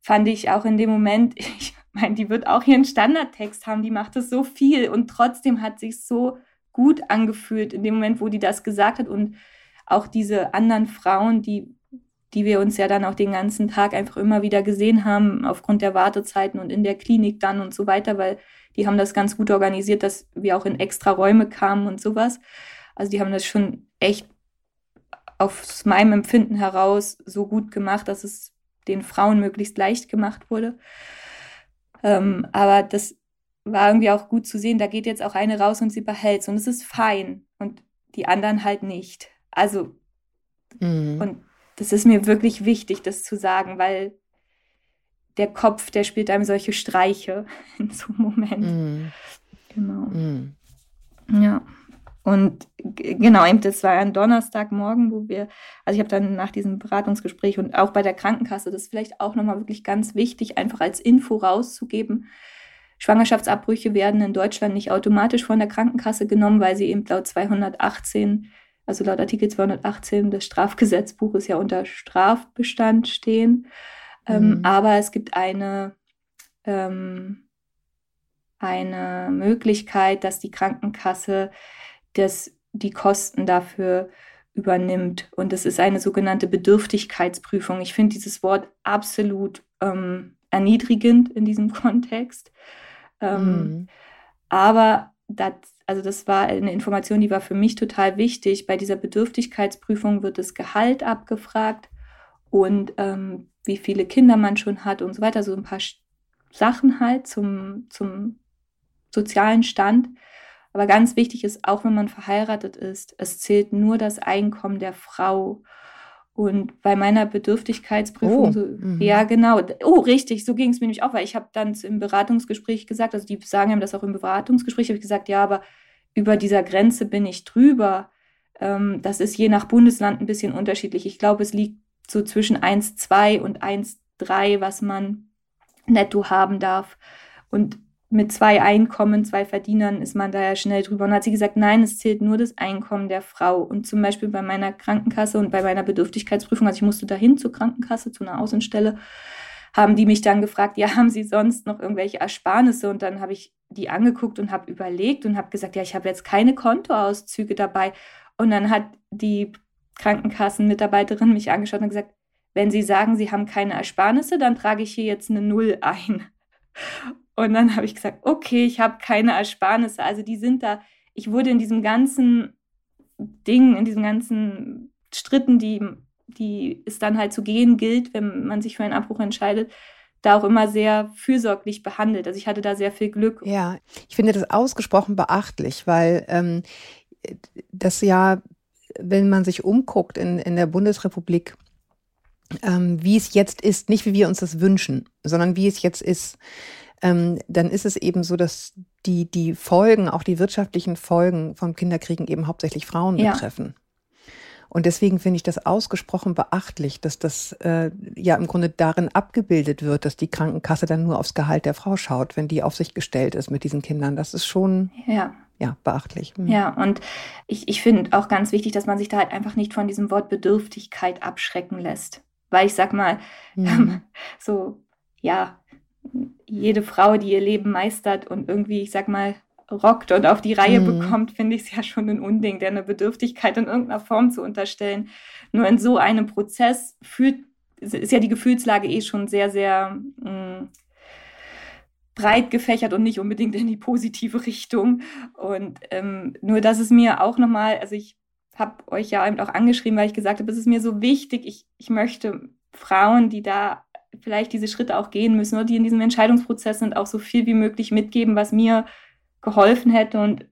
fand ich auch in dem Moment, ich meine, die wird auch ihren Standardtext haben, die macht es so viel und trotzdem hat sich so gut angefühlt in dem Moment, wo die das gesagt hat und auch diese anderen Frauen, die, die wir uns ja dann auch den ganzen Tag einfach immer wieder gesehen haben, aufgrund der Wartezeiten und in der Klinik dann und so weiter, weil die haben das ganz gut organisiert, dass wir auch in extra Räume kamen und sowas. Also die haben das schon echt aus meinem Empfinden heraus so gut gemacht, dass es den Frauen möglichst leicht gemacht wurde. Ähm, aber das war irgendwie auch gut zu sehen, da geht jetzt auch eine raus und sie behält und es ist fein und die anderen halt nicht. Also, mhm. und das ist mir wirklich wichtig, das zu sagen, weil der Kopf, der spielt einem solche Streiche in so einem Moment. Mhm. Genau. Mhm. Ja. Und genau, das war ein Donnerstagmorgen, wo wir, also ich habe dann nach diesem Beratungsgespräch und auch bei der Krankenkasse, das ist vielleicht auch nochmal wirklich ganz wichtig, einfach als Info rauszugeben, Schwangerschaftsabbrüche werden in Deutschland nicht automatisch von der Krankenkasse genommen, weil sie eben laut 218, also laut Artikel 218 des Strafgesetzbuches ja unter Strafbestand stehen. Ähm, mhm. Aber es gibt eine, ähm, eine Möglichkeit, dass die Krankenkasse das, die Kosten dafür übernimmt. Und das ist eine sogenannte Bedürftigkeitsprüfung. Ich finde dieses Wort absolut ähm, erniedrigend in diesem Kontext. Ähm, mhm. Aber das, also das war eine Information, die war für mich total wichtig. Bei dieser Bedürftigkeitsprüfung wird das Gehalt abgefragt und ähm, wie viele Kinder man schon hat und so weiter. So ein paar Sachen halt zum, zum sozialen Stand. Aber ganz wichtig ist, auch wenn man verheiratet ist, es zählt nur das Einkommen der Frau. Und bei meiner Bedürftigkeitsprüfung, oh, so, mhm. ja genau, oh richtig, so ging es mir nämlich auch, weil ich habe dann im Beratungsgespräch gesagt, also die sagen haben das auch im Beratungsgespräch, habe ich gesagt, ja, aber über dieser Grenze bin ich drüber. Ähm, das ist je nach Bundesland ein bisschen unterschiedlich. Ich glaube, es liegt so zwischen 1,2 und 1,3, was man netto haben darf. Und mit zwei Einkommen, zwei Verdienern ist man da ja schnell drüber. Und hat sie gesagt, nein, es zählt nur das Einkommen der Frau. Und zum Beispiel bei meiner Krankenkasse und bei meiner Bedürftigkeitsprüfung, also ich musste dahin zur Krankenkasse, zu einer Außenstelle, haben die mich dann gefragt, ja, haben Sie sonst noch irgendwelche Ersparnisse? Und dann habe ich die angeguckt und habe überlegt und habe gesagt, ja, ich habe jetzt keine Kontoauszüge dabei. Und dann hat die Krankenkassenmitarbeiterin mich angeschaut und gesagt, wenn Sie sagen, Sie haben keine Ersparnisse, dann trage ich hier jetzt eine Null ein. Und dann habe ich gesagt, okay, ich habe keine Ersparnisse. Also die sind da, ich wurde in diesem ganzen Ding, in diesen ganzen Stritten, die, die es dann halt zu gehen gilt, wenn man sich für einen Abbruch entscheidet, da auch immer sehr fürsorglich behandelt. Also ich hatte da sehr viel Glück. Ja, ich finde das ausgesprochen beachtlich, weil ähm, das ja, wenn man sich umguckt in, in der Bundesrepublik, ähm, wie es jetzt ist, nicht wie wir uns das wünschen, sondern wie es jetzt ist, ähm, dann ist es eben so, dass die, die Folgen, auch die wirtschaftlichen Folgen vom Kinderkriegen eben hauptsächlich Frauen ja. betreffen. Und deswegen finde ich das ausgesprochen beachtlich, dass das äh, ja im Grunde darin abgebildet wird, dass die Krankenkasse dann nur aufs Gehalt der Frau schaut, wenn die auf sich gestellt ist mit diesen Kindern. Das ist schon ja, ja beachtlich. Mhm. Ja, und ich, ich finde auch ganz wichtig, dass man sich da halt einfach nicht von diesem Wort Bedürftigkeit abschrecken lässt. Weil ich sag mal, mhm. ähm, so, ja, jede Frau, die ihr Leben meistert und irgendwie, ich sag mal, rockt und auf die Reihe mhm. bekommt, finde ich es ja schon ein Unding, der eine Bedürftigkeit in irgendeiner Form zu unterstellen. Nur in so einem Prozess fühlt, ist ja die Gefühlslage eh schon sehr, sehr mh, mm, breit gefächert und nicht unbedingt in die positive Richtung. Und ähm, nur, dass es mir auch nochmal, also ich habe euch ja eben auch angeschrieben, weil ich gesagt habe, es ist mir so wichtig, ich, ich möchte Frauen, die da vielleicht diese Schritte auch gehen müssen oder die in diesem Entscheidungsprozess sind, auch so viel wie möglich mitgeben, was mir geholfen hätte. Und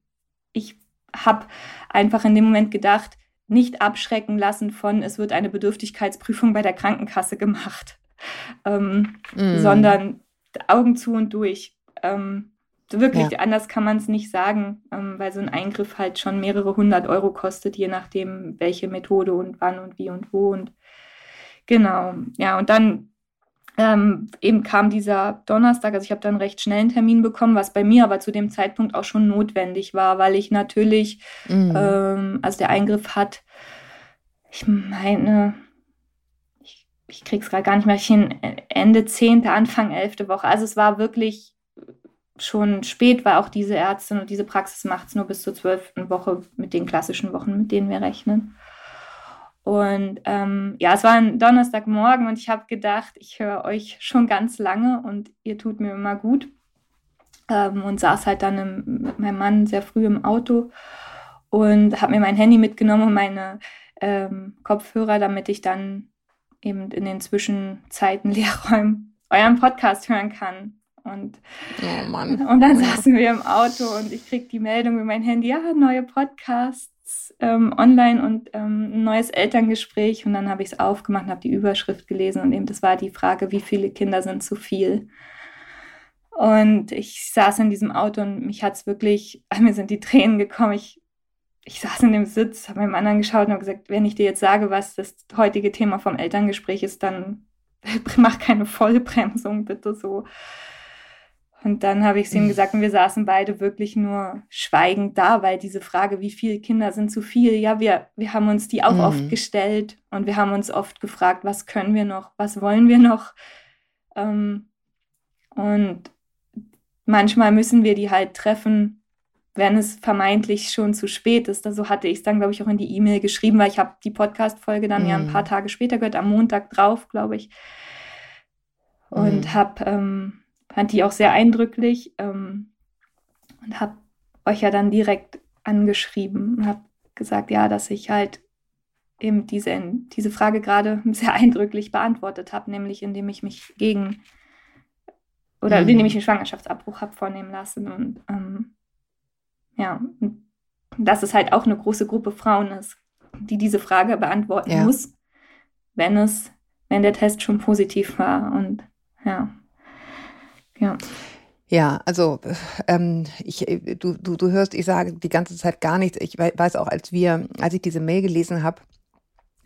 ich habe einfach in dem Moment gedacht, nicht abschrecken lassen von, es wird eine Bedürftigkeitsprüfung bei der Krankenkasse gemacht, ähm, mm. sondern Augen zu und durch. Ähm, wirklich, ja. anders kann man es nicht sagen, ähm, weil so ein Eingriff halt schon mehrere hundert Euro kostet, je nachdem, welche Methode und wann und wie und wo. Und genau, ja, und dann ähm, eben kam dieser Donnerstag, also ich habe dann recht schnell einen Termin bekommen, was bei mir aber zu dem Zeitpunkt auch schon notwendig war, weil ich natürlich, mhm. ähm, also der Eingriff hat, ich meine, ich, ich kriege es gerade gar nicht mehr hin, Ende 10., Anfang 11. Woche. Also es war wirklich schon spät, weil auch diese Ärztin und diese Praxis macht es nur bis zur 12. Woche mit den klassischen Wochen, mit denen wir rechnen. Und ähm, ja, es war ein Donnerstagmorgen und ich habe gedacht, ich höre euch schon ganz lange und ihr tut mir immer gut. Ähm, und saß halt dann im, mit meinem Mann sehr früh im Auto und habe mir mein Handy mitgenommen und meine ähm, Kopfhörer, damit ich dann eben in den Zwischenzeiten Lehrräumen euren Podcast hören kann. Und, oh Mann. und dann saßen wir im Auto und ich krieg die Meldung über mein Handy, ja, neue Podcast ähm, online und ähm, ein neues Elterngespräch und dann habe ich es aufgemacht und habe die Überschrift gelesen und eben das war die Frage, wie viele Kinder sind zu viel? Und ich saß in diesem Auto und mich hat es wirklich, mir sind die Tränen gekommen. Ich, ich saß in dem Sitz, habe meinem anderen geschaut und habe gesagt, wenn ich dir jetzt sage, was das heutige Thema vom Elterngespräch ist, dann mach keine Vollbremsung bitte so. Und dann habe ich es ihm mhm. gesagt und wir saßen beide wirklich nur schweigend da, weil diese Frage, wie viele Kinder sind zu viel, ja, wir, wir haben uns die auch mhm. oft gestellt und wir haben uns oft gefragt, was können wir noch, was wollen wir noch. Ähm, und manchmal müssen wir die halt treffen, wenn es vermeintlich schon zu spät ist. Also hatte ich es dann, glaube ich, auch in die E-Mail geschrieben, weil ich habe die Podcast-Folge dann mhm. ja ein paar mhm. Tage später gehört, am Montag drauf, glaube ich. Und mhm. habe... Ähm, fand die auch sehr eindrücklich ähm, und habe euch ja dann direkt angeschrieben und habe gesagt, ja, dass ich halt eben diese, diese Frage gerade sehr eindrücklich beantwortet habe, nämlich indem ich mich gegen oder mhm. indem ich einen Schwangerschaftsabbruch habe vornehmen lassen und ähm, ja, dass es halt auch eine große Gruppe Frauen ist, die diese Frage beantworten ja. muss, wenn es, wenn der Test schon positiv war und ja. Ja. Ja, also ähm, ich, du, du, du hörst, ich sage die ganze Zeit gar nichts. Ich weiß auch, als wir, als ich diese Mail gelesen habe,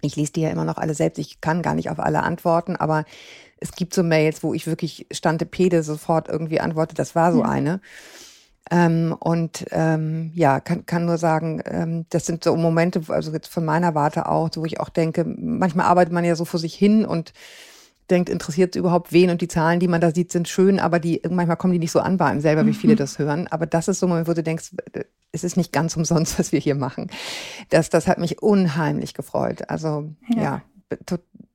Ich lese die ja immer noch alle selbst. Ich kann gar nicht auf alle antworten, aber es gibt so Mails, wo ich wirklich Pede sofort irgendwie antworte. Das war so ja. eine. Ähm, und ähm, ja, kann, kann nur sagen, ähm, das sind so Momente, also jetzt von meiner Warte auch, wo ich auch denke, manchmal arbeitet man ja so vor sich hin und denkt, interessiert es überhaupt wen und die Zahlen, die man da sieht, sind schön, aber die manchmal kommen die nicht so an bei einem selber, wie viele mhm. das hören. Aber das ist so ein Moment, wo du denkst, es ist nicht ganz umsonst, was wir hier machen. Das, das hat mich unheimlich gefreut. Also ja, ja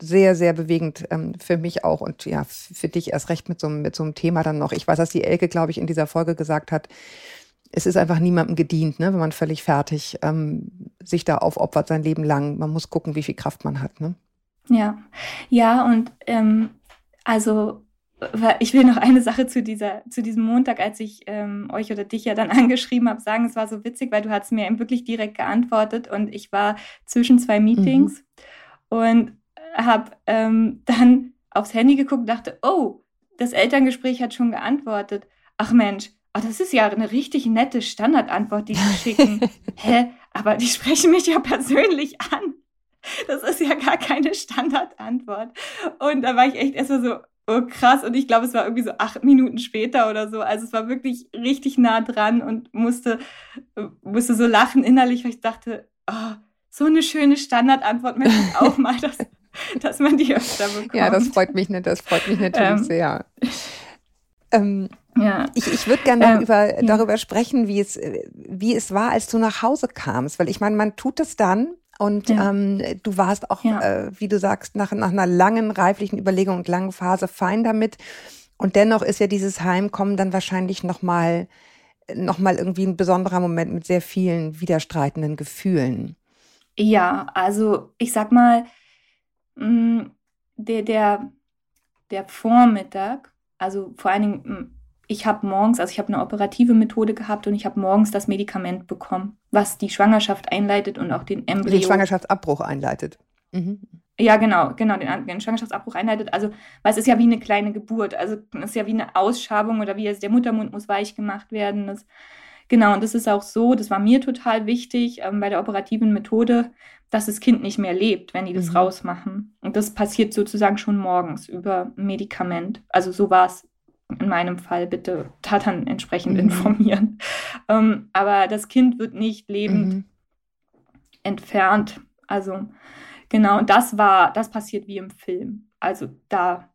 sehr, sehr bewegend ähm, für mich auch und ja, für dich erst recht mit so, mit so einem Thema dann noch. Ich weiß, dass die Elke, glaube ich, in dieser Folge gesagt hat, es ist einfach niemandem gedient, ne, wenn man völlig fertig ähm, sich da aufopfert sein Leben lang. Man muss gucken, wie viel Kraft man hat. Ne? Ja, ja, und ähm, also ich will noch eine Sache zu dieser, zu diesem Montag, als ich ähm, euch oder dich ja dann angeschrieben habe, sagen, es war so witzig, weil du hast mir eben wirklich direkt geantwortet und ich war zwischen zwei Meetings mhm. und habe ähm, dann aufs Handy geguckt und dachte, oh, das Elterngespräch hat schon geantwortet. Ach Mensch, oh, das ist ja eine richtig nette Standardantwort, die sie schicken. Hä? Aber die sprechen mich ja persönlich an. Das ist ja gar keine Standardantwort. Und da war ich echt erstmal so, oh krass. Und ich glaube, es war irgendwie so acht Minuten später oder so. Also es war wirklich richtig nah dran und musste, musste so lachen innerlich, weil ich dachte, oh, so eine schöne Standardantwort möchte ich auch mal, dass, dass man die öfter bekommt. Ja, das freut mich, ne, das freut mich natürlich ähm, sehr. Ähm, ja. Ich, ich würde gerne ähm, über, darüber sprechen, wie es, wie es war, als du nach Hause kamst. Weil ich meine, man tut es dann und ja. ähm, du warst auch, ja. äh, wie du sagst, nach, nach einer langen, reiflichen Überlegung und langen Phase fein damit. Und dennoch ist ja dieses Heimkommen dann wahrscheinlich nochmal noch mal irgendwie ein besonderer Moment mit sehr vielen widerstreitenden Gefühlen. Ja, also ich sag mal, mm, der, der, der Vormittag, also vor allen Dingen mm, ich habe morgens, also ich habe eine operative Methode gehabt und ich habe morgens das Medikament bekommen, was die Schwangerschaft einleitet und auch den Embryo. Den Schwangerschaftsabbruch einleitet. Mhm. Ja, genau, genau, den, den, Schwangerschaftsabbruch einleitet. Also, weil es ist ja wie eine kleine Geburt. Also, es ist ja wie eine Ausschabung oder wie es, der Muttermund muss weich gemacht werden. Das, genau, und das ist auch so, das war mir total wichtig ähm, bei der operativen Methode, dass das Kind nicht mehr lebt, wenn die das mhm. rausmachen. Und das passiert sozusagen schon morgens über Medikament. Also, so war es in meinem Fall bitte da dann entsprechend mhm. informieren. Ähm, aber das Kind wird nicht lebend mhm. entfernt. Also genau, und das war, das passiert wie im Film. Also da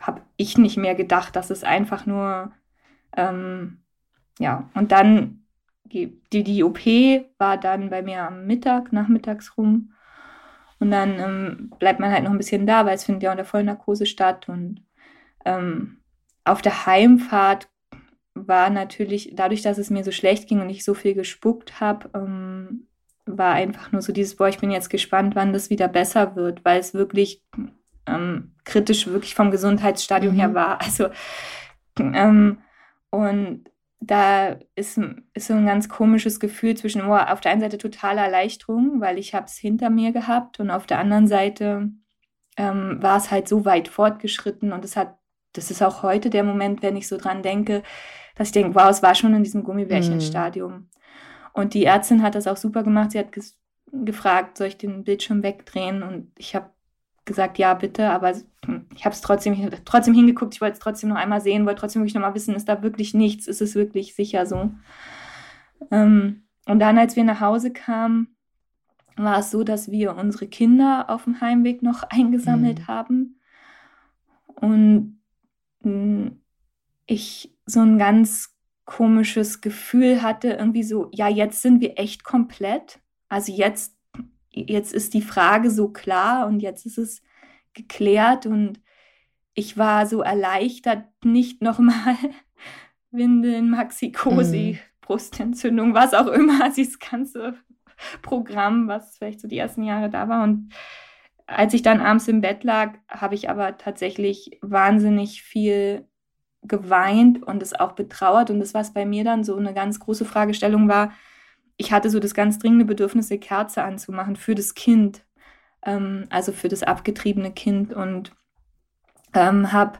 habe ich nicht mehr gedacht, dass es einfach nur, ähm, ja, und dann die, die OP war dann bei mir am Mittag, nachmittags rum. Und dann ähm, bleibt man halt noch ein bisschen da, weil es findet ja unter Vollnarkose statt und ähm, auf der Heimfahrt war natürlich, dadurch, dass es mir so schlecht ging und ich so viel gespuckt habe, ähm, war einfach nur so dieses, boah, ich bin jetzt gespannt, wann das wieder besser wird, weil es wirklich ähm, kritisch wirklich vom Gesundheitsstadium mhm. her war. Also, ähm, und da ist, ist so ein ganz komisches Gefühl zwischen, oh, auf der einen Seite totale Erleichterung, weil ich habe es hinter mir gehabt und auf der anderen Seite ähm, war es halt so weit fortgeschritten und es hat das ist auch heute der Moment, wenn ich so dran denke, dass ich denke, wow, es war schon in diesem Gummibärchenstadium. Mhm. Und die Ärztin hat das auch super gemacht. Sie hat gefragt, soll ich den Bildschirm wegdrehen? Und ich habe gesagt, ja, bitte, aber ich habe es trotzdem, trotzdem hingeguckt, ich wollte es trotzdem noch einmal sehen, wollte trotzdem wirklich noch mal wissen, ist da wirklich nichts, ist es wirklich sicher so. Ähm, und dann, als wir nach Hause kamen, war es so, dass wir unsere Kinder auf dem Heimweg noch eingesammelt mhm. haben. Und ich so ein ganz komisches Gefühl hatte, irgendwie so, ja, jetzt sind wir echt komplett. Also jetzt, jetzt ist die Frage so klar und jetzt ist es geklärt und ich war so erleichtert, nicht nochmal Windeln, Maxi-Cosi, mhm. Brustentzündung, was auch immer, also das ganze Programm, was vielleicht so die ersten Jahre da war und als ich dann abends im Bett lag, habe ich aber tatsächlich wahnsinnig viel geweint und es auch betrauert. Und das, was bei mir dann so eine ganz große Fragestellung war, ich hatte so das ganz dringende Bedürfnis, eine Kerze anzumachen für das Kind, ähm, also für das abgetriebene Kind. Und ähm, habe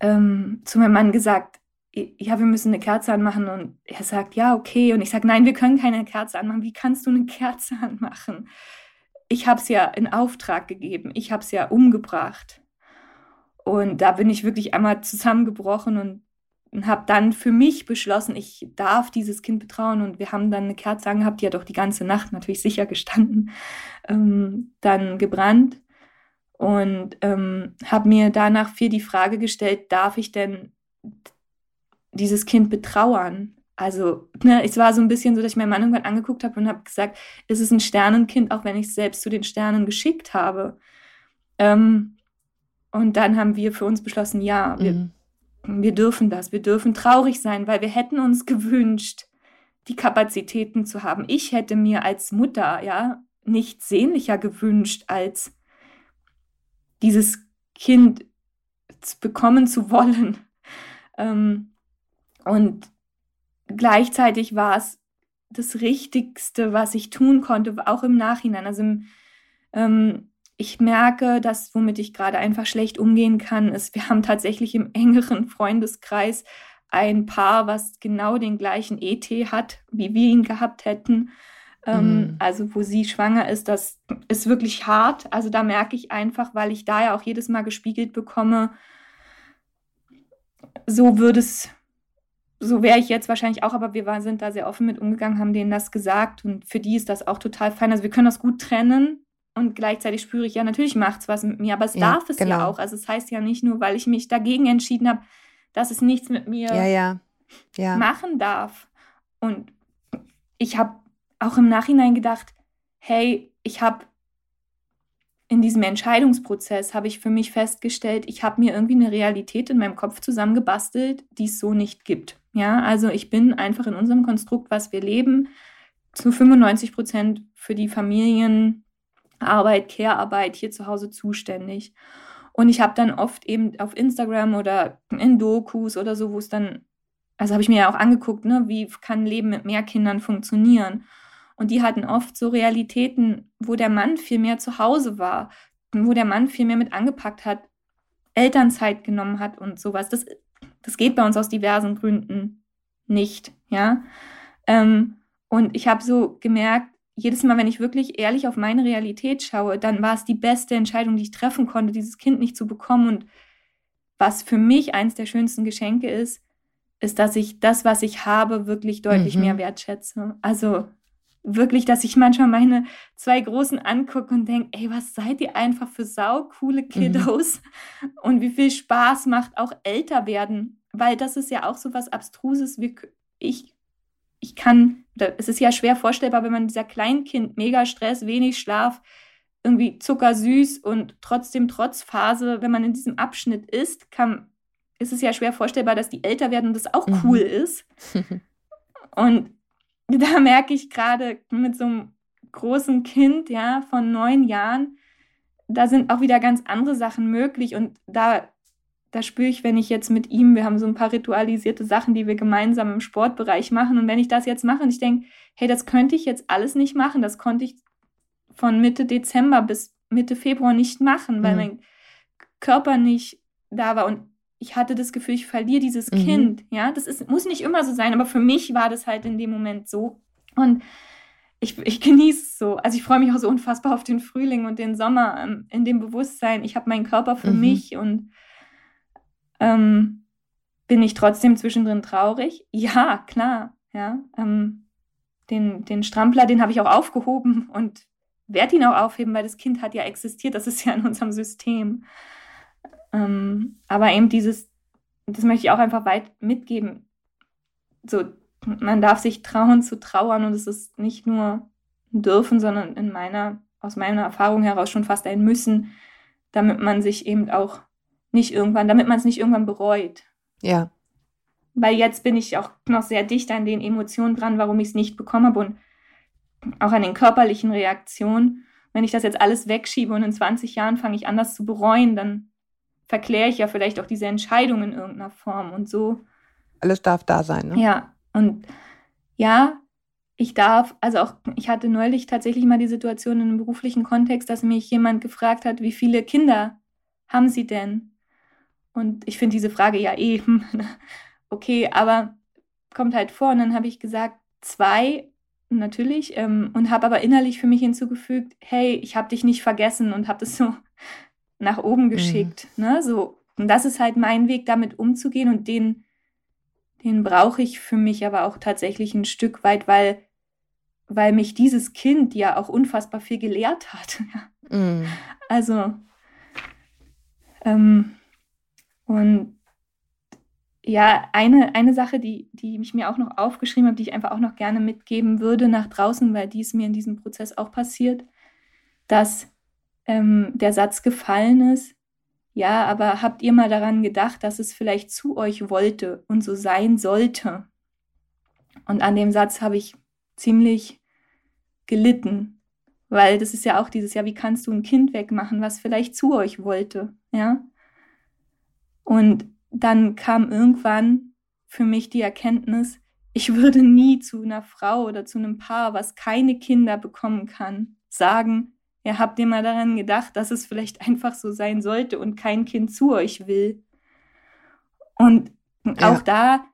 ähm, zu meinem Mann gesagt, ja, wir müssen eine Kerze anmachen. Und er sagt, ja, okay. Und ich sage, nein, wir können keine Kerze anmachen. Wie kannst du eine Kerze anmachen? Ich habe es ja in Auftrag gegeben, ich habe es ja umgebracht. Und da bin ich wirklich einmal zusammengebrochen und, habe dann für mich beschlossen, ich darf dieses Kind betrauen. Und wir haben dann eine Kerze angehabt, die hat auch die ganze Nacht natürlich sicher gestanden, ähm, dann gebrannt. Und ähm, habe mir danach viel die Frage gestellt, darf ich denn dieses Kind betrauern? Also, ne, es war so ein bisschen so, dass ich meinen Mann irgendwann angeguckt habe und habe gesagt, es ist ein Sternenkind, auch wenn ich es selbst zu den Sternen geschickt habe. Ähm, und dann haben wir für uns beschlossen, ja, wir, mhm. wir dürfen das, wir dürfen traurig sein, weil wir hätten uns gewünscht, die Kapazitäten zu haben. Ich hätte mir als Mutter, ja, nichts sehnlicher gewünscht, als dieses Kind bekommen zu wollen. Ähm, und gleichzeitig war es das Richtigste, was ich tun konnte, auch im Nachhinein. Also im, ähm, ich merke, dass womit ich gerade einfach schlecht umgehen kann, ist, wir haben tatsächlich im engeren Freundeskreis ein Paar, was genau den gleichen ET hat, wie wir ihn gehabt hätten. Ähm, mhm. Also wo sie schwanger ist, das ist wirklich hart. Also da merke ich einfach, weil ich da ja auch jedes Mal gespiegelt bekomme, so würde es so wäre ich jetzt wahrscheinlich auch, aber wir war, sind da sehr offen mit umgegangen, haben denen das gesagt und für die ist das auch total fein. Also wir können das gut trennen und gleichzeitig spüre ich, ja, natürlich macht es was mit mir, aber es ja, darf es genau. ja auch. Also es heißt ja nicht nur, weil ich mich dagegen entschieden habe, dass es nichts mit mir ja, ja. machen darf. Und ich habe auch im Nachhinein gedacht, hey, ich habe in diesem Entscheidungsprozess habe ich für mich festgestellt, ich habe mir irgendwie eine Realität in meinem Kopf zusammengebastelt, die es so nicht gibt. Ja, also ich bin einfach in unserem Konstrukt, was wir leben, zu 95 Prozent für die Familienarbeit, Care-Arbeit hier zu Hause zuständig. Und ich habe dann oft eben auf Instagram oder in Dokus oder so, wo es dann, also habe ich mir ja auch angeguckt, ne, wie kann Leben mit mehr Kindern funktionieren. Und die hatten oft so Realitäten, wo der Mann viel mehr zu Hause war, wo der Mann viel mehr mit angepackt hat, Elternzeit genommen hat und sowas. Das das geht bei uns aus diversen Gründen nicht, ja. Ähm, und ich habe so gemerkt, jedes Mal, wenn ich wirklich ehrlich auf meine Realität schaue, dann war es die beste Entscheidung, die ich treffen konnte, dieses Kind nicht zu bekommen. Und was für mich eins der schönsten Geschenke ist, ist, dass ich das, was ich habe, wirklich deutlich mhm. mehr wertschätze. Also wirklich, dass ich manchmal meine zwei Großen angucke und denke, ey, was seid ihr einfach für saukoole mhm. Kiddos mhm. und wie viel Spaß macht auch älter werden, weil das ist ja auch so was Abstruses. Wie ich, ich kann, es ist ja schwer vorstellbar, wenn man dieser Kleinkind, mega Stress, wenig Schlaf, irgendwie zuckersüß und trotzdem trotz Phase, wenn man in diesem Abschnitt ist, kann, ist es ja schwer vorstellbar, dass die älter werden und das auch cool mhm. ist. und da merke ich gerade mit so einem großen Kind, ja, von neun Jahren, da sind auch wieder ganz andere Sachen möglich. Und da, da spüre ich, wenn ich jetzt mit ihm, wir haben so ein paar ritualisierte Sachen, die wir gemeinsam im Sportbereich machen. Und wenn ich das jetzt mache und ich denke, hey, das könnte ich jetzt alles nicht machen, das konnte ich von Mitte Dezember bis Mitte Februar nicht machen, weil mhm. mein Körper nicht da war. Und ich hatte das Gefühl, ich verliere dieses mhm. Kind. Ja, das ist, muss nicht immer so sein, aber für mich war das halt in dem Moment so. Und ich, ich genieße es so. Also ich freue mich auch so unfassbar auf den Frühling und den Sommer ähm, in dem Bewusstsein, ich habe meinen Körper für mhm. mich und ähm, bin ich trotzdem zwischendrin traurig? Ja, klar. Ja, ähm, den, den Strampler, den habe ich auch aufgehoben und werde ihn auch aufheben, weil das Kind hat ja existiert. Das ist ja in unserem System. Ähm, aber eben dieses, das möchte ich auch einfach weit mitgeben. So, man darf sich trauen zu trauern und es ist nicht nur ein dürfen, sondern in meiner, aus meiner Erfahrung heraus schon fast ein Müssen, damit man sich eben auch nicht irgendwann, damit man es nicht irgendwann bereut. Ja. Weil jetzt bin ich auch noch sehr dicht an den Emotionen dran, warum ich es nicht bekommen habe und auch an den körperlichen Reaktionen. Wenn ich das jetzt alles wegschiebe und in 20 Jahren fange ich an, das zu bereuen, dann verkläre ich ja vielleicht auch diese Entscheidung in irgendeiner Form und so. Alles darf da sein, ne? Ja, und ja, ich darf, also auch, ich hatte neulich tatsächlich mal die Situation in einem beruflichen Kontext, dass mich jemand gefragt hat, wie viele Kinder haben Sie denn? Und ich finde diese Frage ja eben, okay, aber kommt halt vor. Und dann habe ich gesagt, zwei, natürlich, ähm, und habe aber innerlich für mich hinzugefügt, hey, ich habe dich nicht vergessen und habe das so nach oben mhm. geschickt. Mhm. Ne? So, und das ist halt mein Weg, damit umzugehen und den, den brauche ich für mich aber auch tatsächlich ein Stück weit, weil, weil mich dieses Kind ja auch unfassbar viel gelehrt hat. Mhm. Also, ähm, und ja, eine, eine Sache, die, die ich mir auch noch aufgeschrieben habe, die ich einfach auch noch gerne mitgeben würde nach draußen, weil dies mir in diesem Prozess auch passiert, dass ähm, der Satz gefallen ist, ja, aber habt ihr mal daran gedacht, dass es vielleicht zu euch wollte und so sein sollte? Und an dem Satz habe ich ziemlich gelitten, weil das ist ja auch dieses, ja, wie kannst du ein Kind wegmachen, was vielleicht zu euch wollte, ja? Und dann kam irgendwann für mich die Erkenntnis, ich würde nie zu einer Frau oder zu einem Paar, was keine Kinder bekommen kann, sagen, ihr habt ihr mal daran gedacht, dass es vielleicht einfach so sein sollte und kein Kind zu euch will. Und ja. auch da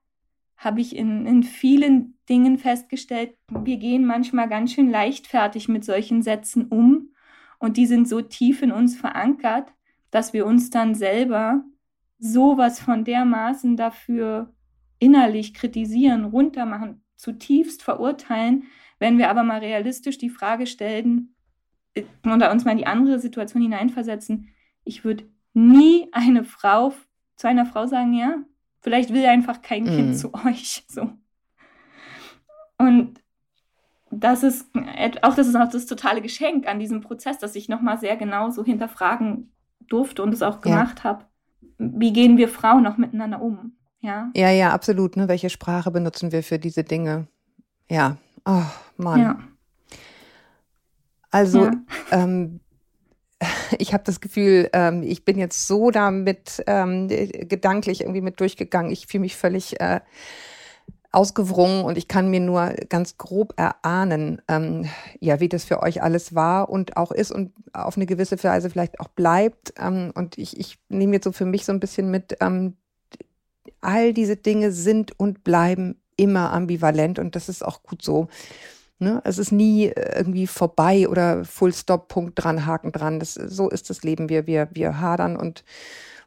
habe ich in, in vielen Dingen festgestellt, wir gehen manchmal ganz schön leichtfertig mit solchen Sätzen um und die sind so tief in uns verankert, dass wir uns dann selber sowas von dermaßen dafür innerlich kritisieren, runtermachen, zutiefst verurteilen, wenn wir aber mal realistisch die Frage stellen äh, oder uns mal in die andere Situation hineinversetzen, ich würde nie eine Frau zu einer Frau sagen, ja, vielleicht will einfach kein mm. Kind zu euch. So. Und das ist auch das ist auch das totale Geschenk an diesem Prozess, dass ich nochmal sehr genau so hinterfragen durfte und es auch gemacht ja. habe wie gehen wir Frauen noch miteinander um? Ja, ja, ja absolut. Ne? Welche Sprache benutzen wir für diese Dinge? Ja, oh Mann. Ja. Also, ja. Ähm, ich habe das Gefühl, ähm, ich bin jetzt so damit ähm, gedanklich irgendwie mit durchgegangen. Ich fühle mich völlig äh, ausgewrungen und ich kann mir nur ganz grob erahnen, ähm, ja, wie das für euch alles war und auch ist und auf eine gewisse Weise vielleicht auch bleibt. Ähm, und ich, ich nehme jetzt so für mich so ein bisschen mit, ähm, all diese Dinge sind und bleiben immer ambivalent und das ist auch gut so. Ne? Es ist nie irgendwie vorbei oder Full Stop, Punkt dran, Haken dran. Das, so ist das Leben. Wir, wir, wir hadern und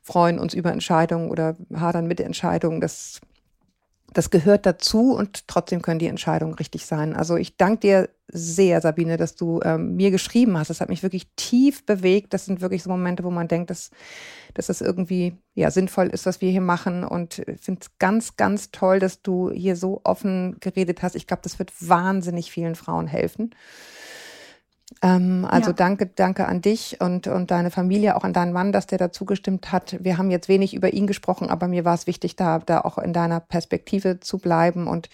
freuen uns über Entscheidungen oder hadern mit Entscheidungen. Das das gehört dazu und trotzdem können die Entscheidungen richtig sein. Also ich danke dir sehr, Sabine, dass du ähm, mir geschrieben hast. Das hat mich wirklich tief bewegt. Das sind wirklich so Momente, wo man denkt, dass, dass das irgendwie ja, sinnvoll ist, was wir hier machen. Und ich finde es ganz, ganz toll, dass du hier so offen geredet hast. Ich glaube, das wird wahnsinnig vielen Frauen helfen. Ähm, also ja. danke, danke an dich und, und deine Familie, auch an deinen Mann, dass der dazu gestimmt hat. Wir haben jetzt wenig über ihn gesprochen, aber mir war es wichtig, da, da auch in deiner Perspektive zu bleiben. Und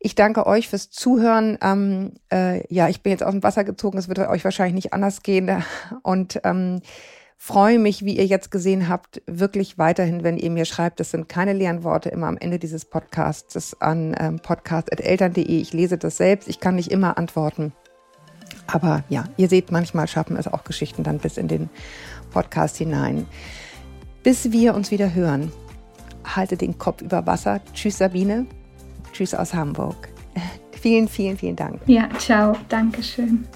ich danke euch fürs Zuhören. Ähm, äh, ja, ich bin jetzt aus dem Wasser gezogen, es wird euch wahrscheinlich nicht anders gehen. Und ähm, freue mich, wie ihr jetzt gesehen habt, wirklich weiterhin, wenn ihr mir schreibt. Das sind keine leeren Worte immer am Ende dieses Podcasts an ähm, podcast.eltern.de. Ich lese das selbst. Ich kann nicht immer antworten. Aber ja, ihr seht, manchmal schaffen es auch Geschichten dann bis in den Podcast hinein. Bis wir uns wieder hören, halte den Kopf über Wasser. Tschüss Sabine. Tschüss aus Hamburg. Vielen, vielen, vielen Dank. Ja, ciao. Dankeschön.